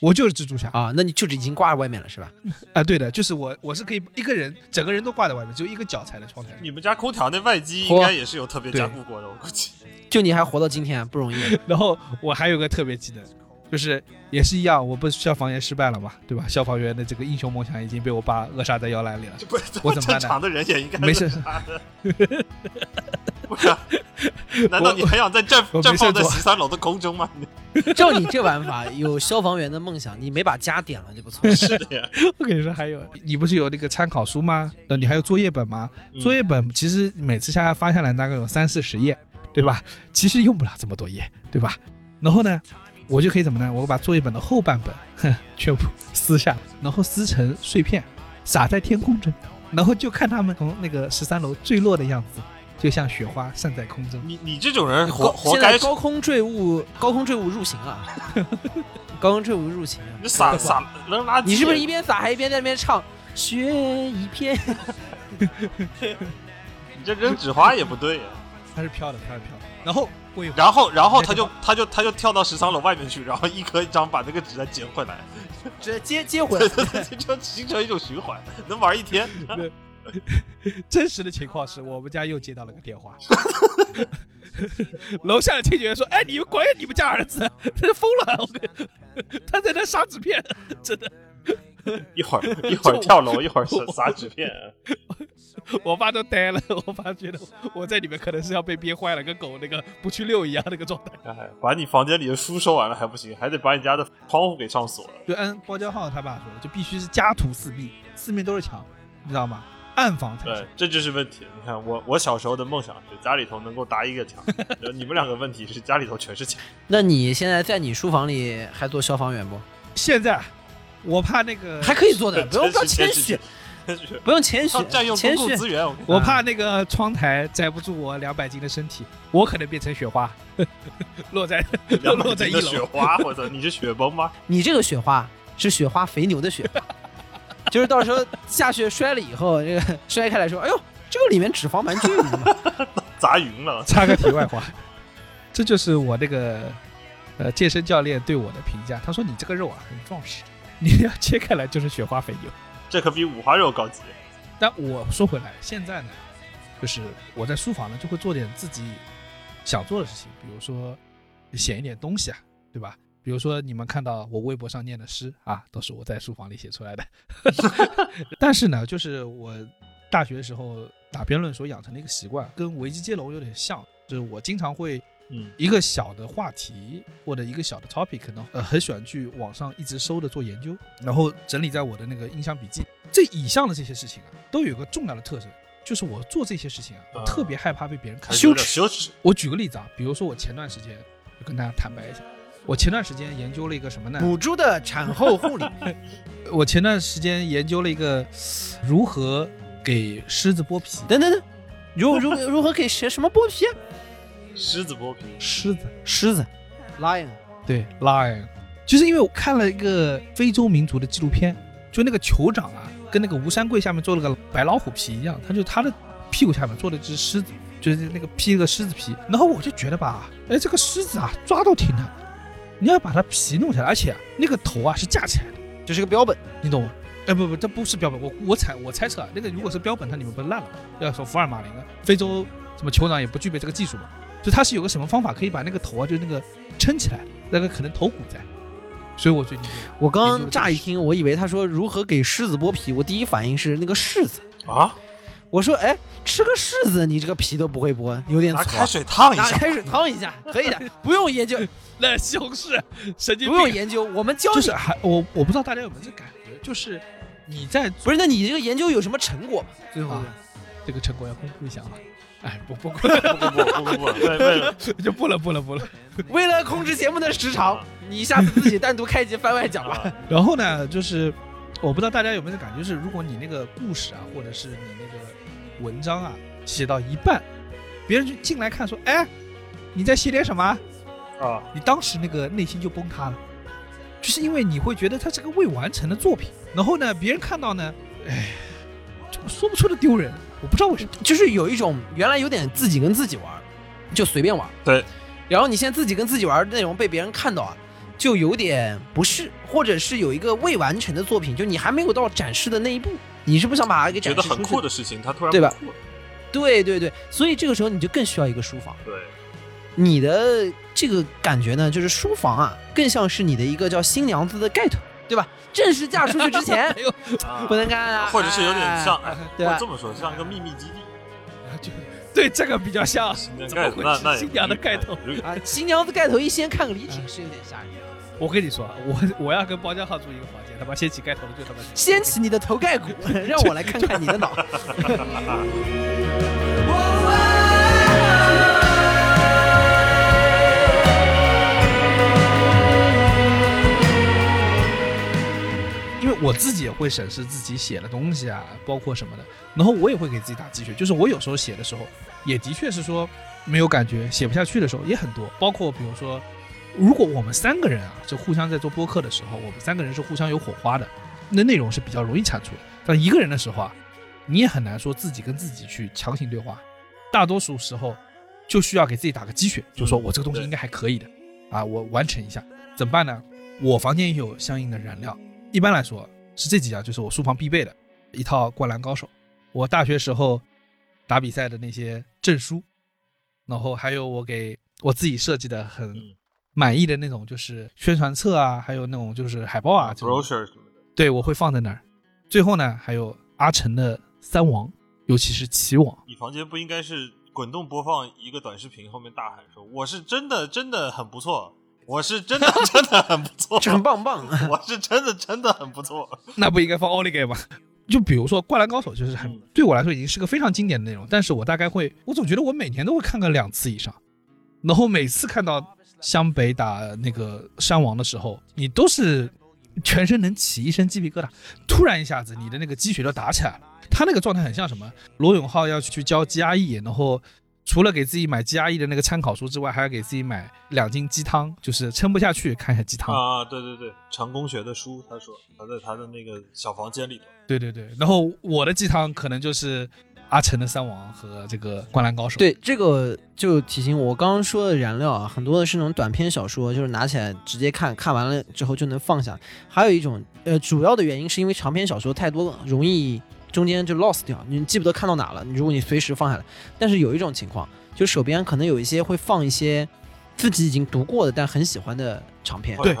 我就是蜘蛛侠啊、啊！那你就是已经挂在外面了是吧？啊对的，就是我，我是可以一个人，整个人都挂在外面，只有一个脚踩在窗台上。你们家空调那外机应该也是有特别加固过的，我估计。就你还活到今天不容易。然后我还有个特别技能，就是也是一样，我不是消防员失败了嘛，对吧？消防员的这个英雄梦想已经被我爸扼杀在摇篮里了。不是我怎么办呢正常的人也应该没事。不是啊，难道你还想在绽绽放在十三楼的空中吗？照你这玩法，有消防员的梦想，你没把家点了就不错。是的呀，我跟你说，还有你不是有那个参考书吗？呃，你还有作业本吗？嗯作业本其实每次下来发下来大概有三四十页，对吧？其实用不了这么多页，对吧？然后呢，我就可以怎么呢？我把作业本的后半本，哼，全部撕下，然后撕成碎片，撒在天空中，然后就看他们从那个十三楼坠落的样子，就像雪花散在空中。你你这种人活活该现在，高空坠物，高空坠物入刑啊！高空坠物入刑啊！你撒撒扔垃圾。你是不是一边撒还一边在那边唱雪一片？你这扔纸花也不对呀？它是飘的，它是飘的。然后过一会儿，然后然后那个他就他就他就跳到十三楼外面去，然后一颗一张把那个纸再捡回来，直接接接回来。就形成一种循环，能玩一天。真实的情况是我们家又接到了个电话，楼下的清洁员说：“哎，你们管你们家儿子，他疯了，我跟他在那杀纸片，真的。一会儿一会儿跳楼，一会儿撒撒纸片。我爸都呆了，我爸觉得我在里面可能是要被憋坏了，跟狗那个不去遛一样那个状态。哎，把你房间里的书收完了还不行，还得把你家的窗户给上锁了。就按包家浩他爸说的，就必须是家徒四壁，四面都是墙，你知道吗？暗房才对。，这就是问题。你看我我小时候的梦想是家里头能够搭一个墙，你们两个问题是家里头全是墙。那你现在在你书房里还做消防员不？现在我怕那个，还可以做的，不用不要谦谦虚不用谦虚，占用公。共资源。我我怕那个窗台载不住我两百斤的身体，我可能变成雪花，落在落在一楼雪。花，我操，你是雪崩吗？你这个雪花是雪花肥牛的雪花，就是到时候下去摔了以后，这个摔开来说，哎呦，这个里面脂肪蛮均匀的嘛。砸匀了。插个题外话，这就是我那个呃健身教练对我的评价。他说你这个肉啊很壮实，你要切开来就是雪花肥牛。这可比五花肉高级。但我说回来，现在呢，就是我在书房呢就会做点自己想做的事情，比如说写一点东西啊，对吧？比如说你们看到我微博上念的诗啊，都是我在书房里写出来的。但是呢，就是我大学的时候打辩论所养成的一个习惯，跟维基接龙有点像，就是我经常会嗯，一个小的话题或者一个小的 topic，可能呃很喜欢去网上一直搜着做研究，然后整理在我的那个印象笔记。这以上的这些事情啊，都有一个重要的特征，就是我做这些事情啊，我啊特别害怕被别人看还是有羞耻。羞耻。我举个例子啊，比如说我前段时间就跟大家坦白一下，我前段时间研究了一个什么呢？母猪的产后护理，我前段时间研究了一个如何给狮子剥皮。等等等，如如如何可以学什么剥皮啊？狮子剥皮，狮子，狮子，lion，对，lion，就是因为我看了一个非洲民族的纪录片，就那个酋长啊，跟那个吴三桂下面做了个白老虎皮一样，他就他的屁股下面做了一只狮子，就是那个披了个狮子皮，然后我就觉得吧，哎，这个狮子啊，抓都挺难。的，你要把它皮弄下来，而且、啊、那个头啊是架起来的，这是个标本。你懂吗？哎，不不，这不是标本，我我猜我猜测啊，那个如果是标本，它里面不是烂了吗？要说福尔马林啊，非洲什么酋长也不具备这个技术嘛，就它是有个什么方法可以把那个头啊，就那个撑起来，那个可能头骨在，所以我最近我刚乍一听，我以为他说如何给狮子剥皮，我第一反应是那个柿子。啊，我说，哎，吃个柿子，你这个皮都不会剥，有点粗。开水烫一下，开水烫一下，可以的，不用研究。那西红柿，神经病。不用研究，我们教你。就是还我，我不知道大家有没有这感觉，就是你在不是？那你这个研究有什么成果吗？最后、这个成果要公布一下啊。哎，不不不不不不不，就不了不了不了。为了控制节目的时长，你下次自己单独开一集番外讲吧。然后呢，就是我不知道大家有没有感觉，就是如果你那个故事啊，或者是你那个文章啊写到一半，别人就进来看说，哎，你在写点什么？啊，你当时那个内心就崩塌了，就是因为你会觉得它是个未完成的作品，然后呢，别人看到呢，哎，就说不出的丢人，我不知道为什么。就是有一种原来有点自己跟自己玩，就随便玩。对。然后你现在自己跟自己玩的内容被别人看到啊，就有点不适，或者是有一个未完成的作品，就你还没有到展示的那一步，你是不想把它给展示出去觉得很酷的事情，他突然对吧对对对，所以这个时候你就更需要一个书房。对，你的这个感觉呢，就是书房啊，更像是你的一个叫新娘子的盖头，对吧？正式嫁出去之前 不能干啊，或者是有点像，哎，对吧这么说，像个秘密基地。就对这个比较像新娘怎么回事？盖头那那新娘的盖头。啊，新娘子盖头一掀看个礼品是有点吓人。我跟你说啊，我 我要跟包家浩住一个房间，他妈掀起盖头的就他妈 掀起你的头盖骨，让我来看看你的脑。因为我自己也会审视自己写的东西啊，包括什么的，然后我也会给自己打鸡血。就是我有时候写的时候，也的确是说没有感觉，写不下去的时候也很多。包括比如说，如果我们三个人啊，就互相在做播客的时候，我们三个人是互相有火花的，那内容是比较容易产出。的。但一个人的时候啊，你也很难说自己跟自己去强行对话。大多数时候，就需要给自己打个鸡血，就说我这个东西应该还可以的，啊，我完成一下，怎么办呢？我房间也有相应的燃料，一般来说是这几样，就是我书房必备的一套《灌篮高手》，我大学时候打比赛的那些证书，然后还有我给我自己设计的很嗯满意的那种，就是宣传册啊，还有那种就是海报啊，brochure 什么的，对，我会放在那儿。最后呢，还有阿成的三王，尤其是棋王，你房间不应该是滚动播放一个短视频，后面大喊说：“我是真的真的很不错，我是真的真的很不错，这很棒棒。我是真的真的很不错。那不应该放 i g a 吗？就比如说《灌篮高手》，就是很嗯对我来说已经是个非常经典的内容，但是我大概会，我总觉得我每年都会看个两次以上，然后每次看到湘北打那个山王的时候，你都是全身能起一身鸡皮疙瘩，突然一下子你的那个鸡血就打起来了。他那个状态很像什么？罗永浩要去教 GRE，然后除了给自己买 GRE 的那个参考书之外，还要给自己买两斤鸡汤，就是撑不下去看一下鸡汤。啊，对对对，成功学的书，他说他在他的那个小房间里头，对对对，然后我的鸡汤可能就是阿成的三王和这个灌篮高手。，对，这个就提醒我，刚刚说的燃料啊，很多的是那种短篇小说，就是拿起来直接看看完了之后就能放下。还有一种，呃，主要的原因是因为长篇小说太多了，容易中间就 lost 掉，你记不得看到哪了。如果你随时放下来，但是有一种情况，就手边可能有一些会放一些自己已经读过的但很喜欢的长篇，对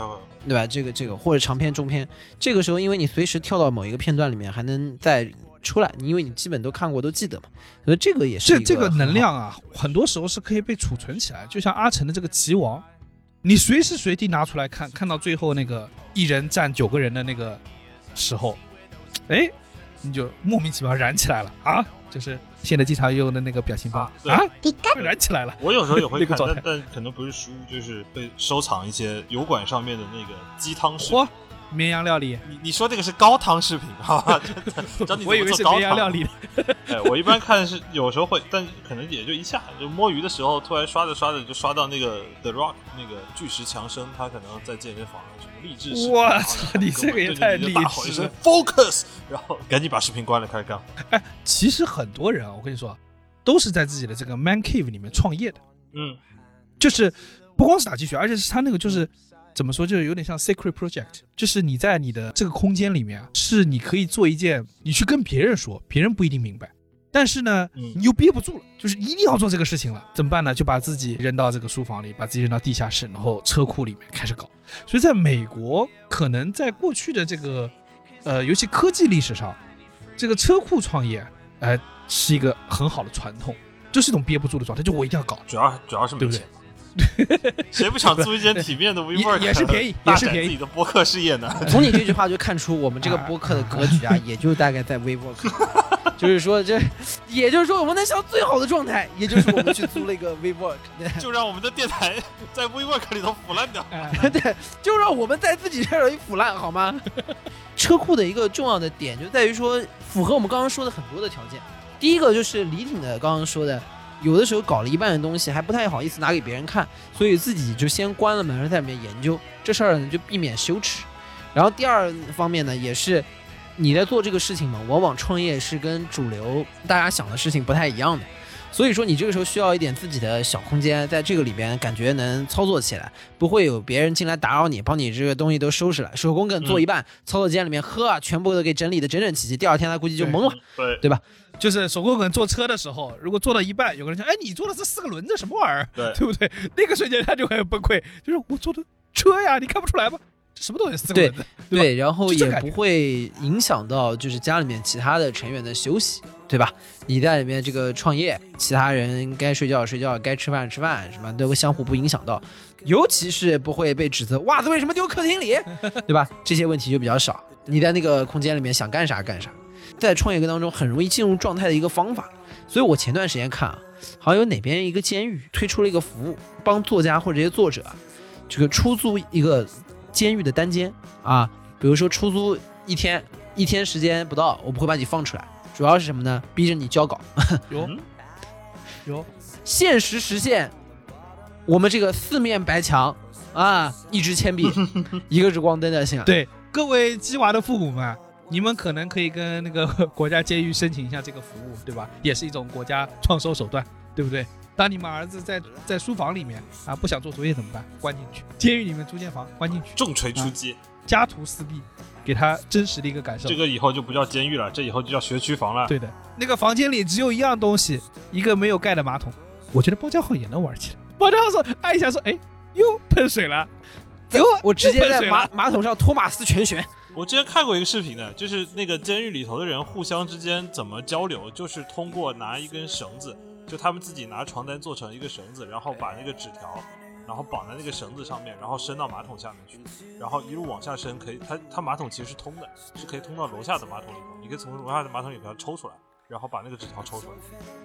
对吧？这个这个或者长篇、中篇，这个时候因为你随时跳到某一个片段里面，还能再出来，因为你基本都看过，都记得嘛，所以这个也是这这个能量啊，很多时候是可以被储存起来。就像阿成的这个棋王，你随时随地拿出来看，看到最后那个一人占九个人的那个时候，哎，你就莫名其妙燃起来了啊！就是现在经常用的那个表情包啊燃起来了。我有时候也会看，那个但但可能不是书，就是被收藏一些油管上面的那个鸡汤视频嚯。，绵阳料理，你你说这个是高汤视频 哈，教你怎么我以为是绵阳料理。哎，我一般看是有时候会，但可能也就一下，就摸鱼的时候，突然刷着刷着就刷到那个 The Rock 那个巨石强森，他可能在健身房什么励志我操你这个也太对着你就大吼一声励志了 Focus，然后赶紧把视频关了，开始干。哎，其实很多人啊，我跟你说，都是在自己的这个 man cave 里面创业的。嗯，就是不光是打鸡血，而且是他那个就是怎么说，就是有点像 secret project，就是你在你的这个空间里面啊，是你可以做一件，你去跟别人说，别人不一定明白，但是呢，嗯你又憋不住了，就是一定要做这个事情了，怎么办呢？就把自己扔到这个书房里，把自己扔到地下室，然后车库里面开始搞。所以在美国，可能在过去的这个呃，尤其科技历史上，这个车库创业，哎、是一个很好的传统，就是一种憋不住的状态，就我一定要搞。主要主要是没对不对钱。谁不想租一间体面的 WeWork？也也是便宜大也是便宜展自己的播客事业呢？从你这句话就看出我们这个播客的格局啊，也就大概在 WeWork，就是说这，也就是说我们能想最好的状态，也就是我们去租了一个 WeWork，就让我们的电台在 WeWork 里头腐烂掉。对，就让我们在自己这里腐烂好吗？车库的一个重要的点就在于说，符合我们刚刚说的很多的条件。第一个就是李挺的刚刚说的，有的时候搞了一半的东西还不太好意思拿给别人看，所以自己就先关了门，在里面研究这事儿呢，就避免羞耻。然后第二方面呢，也是你在做这个事情嘛，往往创业是跟主流大家想的事情不太一样的。所以说，你这个时候需要一点自己的小空间，在这个里边感觉能操作起来，不会有别人进来打扰你，帮你这个东西都收拾了。手工梗做一半，操作间里面呵啊，全部都给整理的整整齐齐，第二天他估计就懵了。对对吧？就是手工可能坐车的时候，如果坐到一半，有个人说：“哎，你坐的这四个轮子什么玩意儿？”对 对不对？那个瞬间他就会很崩溃，就是我坐的车呀，你看不出来吗？这什么东西？四个轮子？对吧对，然后也不会影响到就是家里面其他的成员的休息，对吧？你在里面这个创业，其他人该睡觉睡觉，该吃饭吃饭，什么都会相互不影响到，尤其是不会被指责袜子为什么丢客厅里，对吧？这些问题就比较少。你在那个空间里面想干啥干啥，在创业过程当中很容易进入状态的一个方法。所以我前段时间看啊，好像有哪边一个监狱推出了一个服务，帮作家或者这些作者啊，这个出租一个监狱的单间啊，比如说出租一天，一天时间不到，我不会把你放出来。主要是什么呢？逼着你交稿，有嗯有，现实实现我们这个四面白墙啊，一支铅笔，一个日光灯的信啊。对各位鸡娃的父母们，你们可能可以跟那个 国家监狱申请一下这个服务，对吧？也是一种国家创收手段，对不对？当你们儿子在在书房里面啊不想做作业怎么办？关进去，监狱里面租间房，关进去，重锤出击，家徒四壁，给他真实的一个感受。这个以后就不叫监狱了，这以后就叫学区房了。对的，那个房间里只有一样东西，一个没有盖的马桶。我觉得包家浩也能玩起来。包家浩说按一下说，哎，又喷水了，哟，我直接在马马桶上托马斯全旋。我之前看过一个视频的，就是那个监狱里头的人互相之间怎么交流，就是通过拿一根绳子，就他们自己拿床单做成一个绳子，然后把那个纸条，然后绑在那个绳子上面，然后伸到马桶下面去，然后一路往下伸，可以，它它马桶其实是通的，是可以通到楼下的马桶里头，你可以从楼下的马桶里头抽出来，然后把那个纸条抽出来，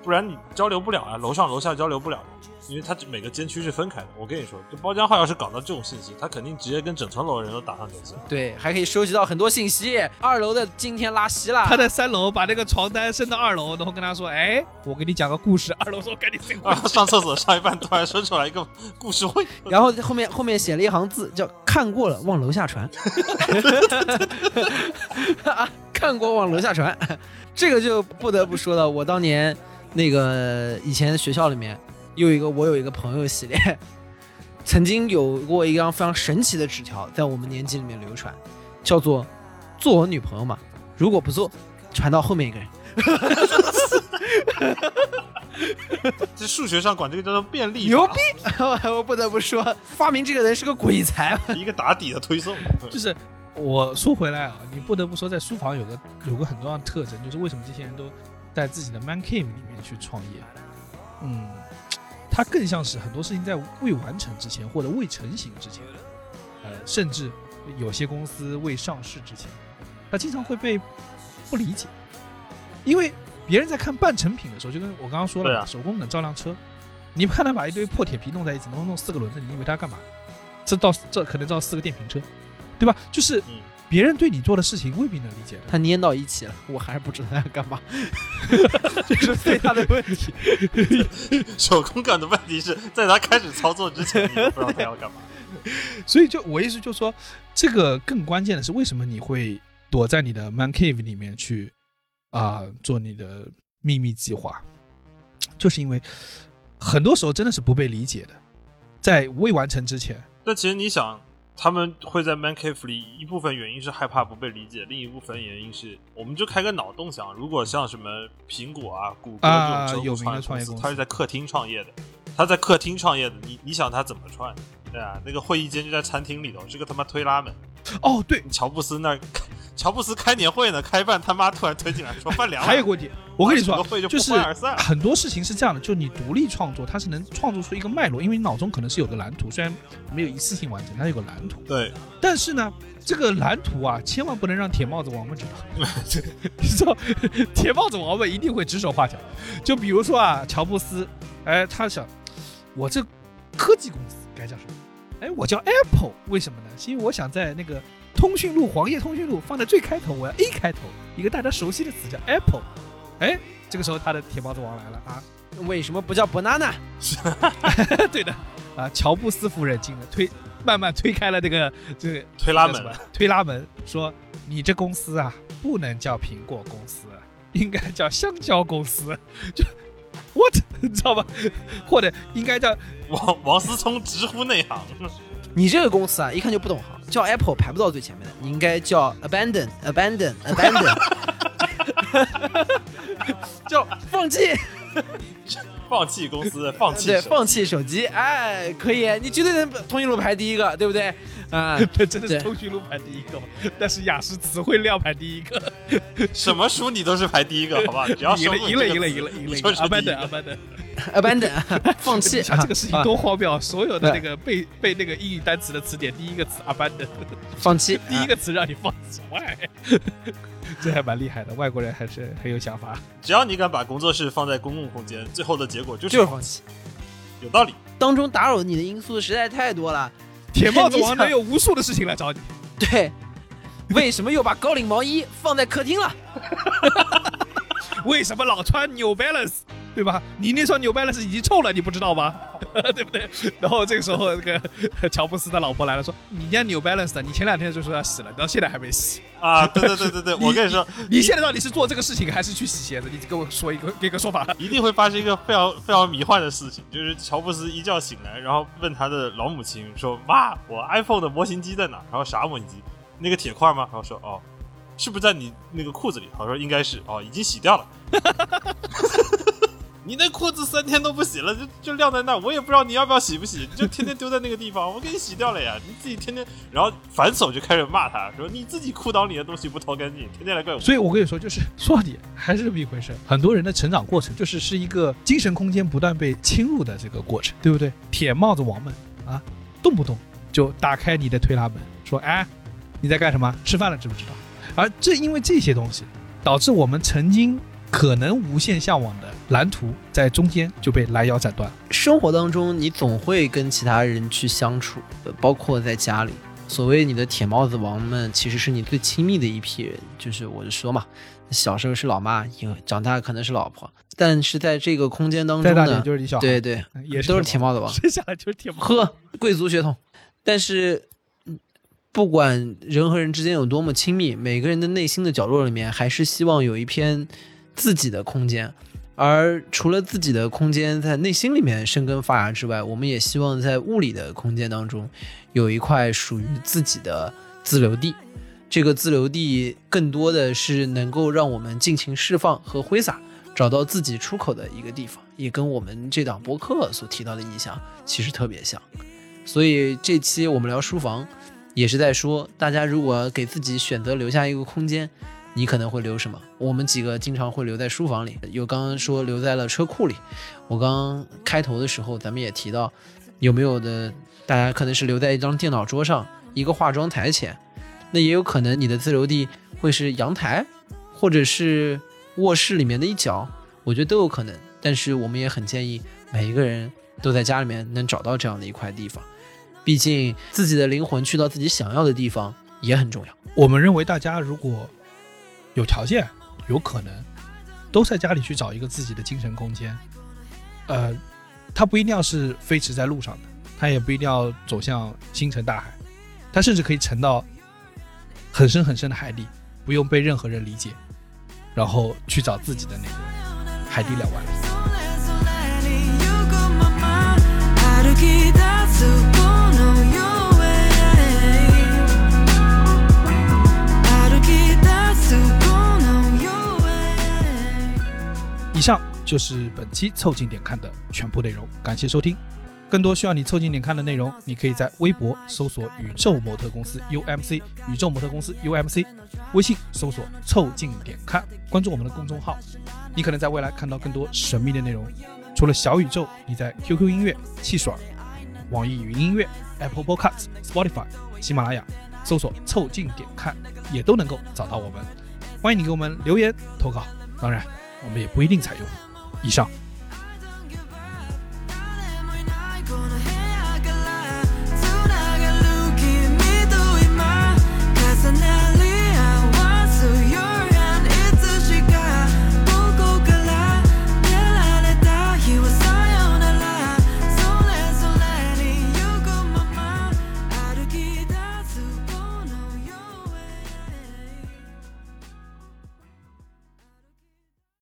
不然你交流不了啊，楼上楼下交流不了，因为它每个监区是分开的。我跟你说，这包浆号要是搞到这种信息，他肯定直接跟整层楼的人都打上联系了。对，还可以收集到很多信息。二楼的今天拉稀了，他在三楼把那个床单伸到二楼，然后跟他说，哎，我给你讲个故事。二楼说赶紧伸过啊。，上厕所上一半，突然伸出来一个故事会，然后后面后面写了一行字，叫“看过了往楼下传”，啊，看过往楼下传，这个就不得不说了。我当年那个以前学校里面有一个我有一个朋友系列，曾经有过一张非常神奇的纸条在我们年级里面流传，叫做“做我女朋友嘛，如果不做，传到后面一个人”。这数学上管这个叫做便利牛逼！我不得不说，发明这个人是个鬼才。一个打底的推送。就是我说回来啊，你不得不说，在书房有个有个很重要的特征，就是为什么这些人都在自己的 man cave 里面去创业。嗯，它更像是很多事情在未完成之前或者未成型之前，呃，甚至有些公司未上市之前，它经常会被不理解，因为别人在看半成品的时候，就跟我刚刚说了手工能照辆车，你看他把一堆破铁皮弄在一起，能弄四个轮子，你以为他干嘛？这到这可能造四个电瓶车，对吧？就是嗯别人对你做的事情未必能理解的。他粘到一起了，我还是不知道他要干嘛，这是最大的问题。手工感的问题是在他开始操作之前，你不知道他要干嘛。所以就我意思就是说，这个更关键的是，为什么你会躲在你的 man cave 里面去啊、做你的秘密计划？就是因为很多时候真的是不被理解的，在未完成之前，但其实你想，他们会在 Man Cave 里，一部分原因是害怕不被理解，另一部分原因是，我们就开个脑洞想，如果像什么苹果啊、谷歌啊这种有名的创业公司，他是在客厅创业的，他在客厅创业的，你你想他怎么创？对啊，那个会议间就在餐厅里头，是个他妈推拉门。哦，对，乔布斯那儿，乔布斯开年会呢，开办他妈突然推进来说饭凉了。还有个问题，我跟你说就，就是很多事情是这样的，就你独立创作，它是能创作出一个脉络，因为你脑中可能是有个蓝图，虽然没有一次性完成，它有个蓝图，对，但是呢，这个蓝图啊，千万不能让铁帽子王们知道。你知道，铁帽子王们一定会指手画脚。就比如说啊，乔布斯，哎，他想，我这科技公司该叫什么？哎，我叫 Apple，为什么呢？是因为我想在那个通讯录、黄页通讯录放在最开头，我要 A 开头，一个大家熟悉的词叫 Apple。哎，这个时候他的铁帽子王来了啊，为什么不叫 banana？对的啊，乔布斯夫人进了，推慢慢推开了这个这个推拉门推拉门说：“你这公司啊，不能叫苹果公司，应该叫香蕉公司。”就 what 你知道吧？或者应该叫王王思聪直呼内行。你这个公司啊，一看就不懂行，叫 Apple 排不到最前面的，你应该叫 abandon abandon abandon，叫放弃，放弃公司，放弃对，放弃手机，哎，可以，你绝对能通讯录排第一个，对不对？啊，这真的是通讯录排第一个吗，但是雅思词汇量排第一个。什么书你都是排第一个，好吧？只要赢了，赢了，赢了，赢了，赢了！阿班的，阿班的。abandon 放弃这个事情啊多荒谬啊！所有的那个背背那个英语单词的词典，第一个词 abandon，放弃，第一啊个词让你放之外，这还蛮厉害的。外国人还是很有想法。只要你敢把工作室放在公共空间，最后的结果就是就是放弃，有道理。当中打扰你的因素实在太多了。铁帽子王能有无数的事情来找你。对，为什么又把高领毛衣放在客厅了？为什么老穿 New Balance？对吧？你那双 New Balance 已经臭了，你不知道吗？对不对？然后这个时候，那个 乔布斯的老婆来了，说：“你家 New Balance 的，你前两天就说要洗了，到现在还没洗。啊，对对对对对，我跟你说，你现在到底是做这个事情，还是去洗鞋子？你给我说一个，给个说法。一定会发生一个非常非常迷幻的事情，就是乔布斯一觉醒来，然后问他的老母亲说：“妈，我 iPhone 的模型机在哪？”然后啥模型机？那个铁块吗？然后说：“哦，是不是在你那个裤子里？”我说：“应该是。”哦，已经洗掉了。你那裤子三天都不洗了，就就晾在那儿，我也不知道你要不要洗不洗，你就天天丢在那个地方，我给你洗掉了呀，你自己天天，然后反手就开始骂他，说你自己裤裆里的东西不掏干净，天天来怪我。所以我跟你说，就是说到底还是这么一回事。很多人的成长过程，就是是一个精神空间不断被侵入的这个过程，对不对？铁帽子王们啊，动不动就打开你的推拉门，说：“哎，你在干什么？吃饭了，知不知道？”而正因为这些东西，导致我们曾经可能无限向往的蓝图，在中间就被拦腰斩断。生活当中，你总会跟其他人去相处，呃包括在家里。所谓你的铁帽子王们，其实是你最亲密的一批人。就是我就说嘛，小时候是老妈，以后长大可能是老婆，但是在这个空间当中呢对对，也是都是铁帽子王。生下来就是铁帽子。呵，贵族血统。但是，嗯不管人和人之间有多么亲密，每个人的内心的角落里面，还是希望有一片自己的空间。而除了自己的空间在内心里面生根发芽之外，我们也希望在物理的空间当中有一块属于自己的自留地。这个自留地更多的是能够让我们尽情释放和挥洒，找到自己出口的一个地方，也跟我们这档播客所提到的意象其实特别像。所以这期我们聊书房，也是在说，大家如果给自己选择留下一个空间，你可能会留什么？我们几个经常会留在书房里，有刚刚说留在了车库里。我刚开头的时候，咱们也提到，有没有的大家可能是留在一张电脑桌上，一个化妆台前，那也有可能你的自留地会是阳台，或者是卧室里面的一角，我觉得都有可能。但是我们也很建议每一个人都在家里面能找到这样的一块地方，毕竟自己的灵魂去到自己想要的地方也很重要。我们认为大家如果有条件，有可能都在家里去找一个自己的精神空间。呃，它不一定要是飞驰在路上的，它也不一定要走向星辰大海，它甚至可以沉到很深很深的海底，不用被任何人理解，然后去找自己的那个海底两万里。以上就是本期凑近点看的全部内容，感谢收听。更多需要你凑近点看的内容，你可以在微博搜索“宇宙模特公司 UMC”，宇宙模特公司 UMC，微信搜索“凑近点看”，关注我们的公众号。你可能在未来看到更多神秘的内容。除了小宇宙，你在 QQ 音乐、汽水、网易云音乐、Apple Podcasts、Spotify、喜马拉雅搜索“凑近点看”，也都能够找到我们。欢迎你给我们留言投稿，当然我们也不一定采用。以上。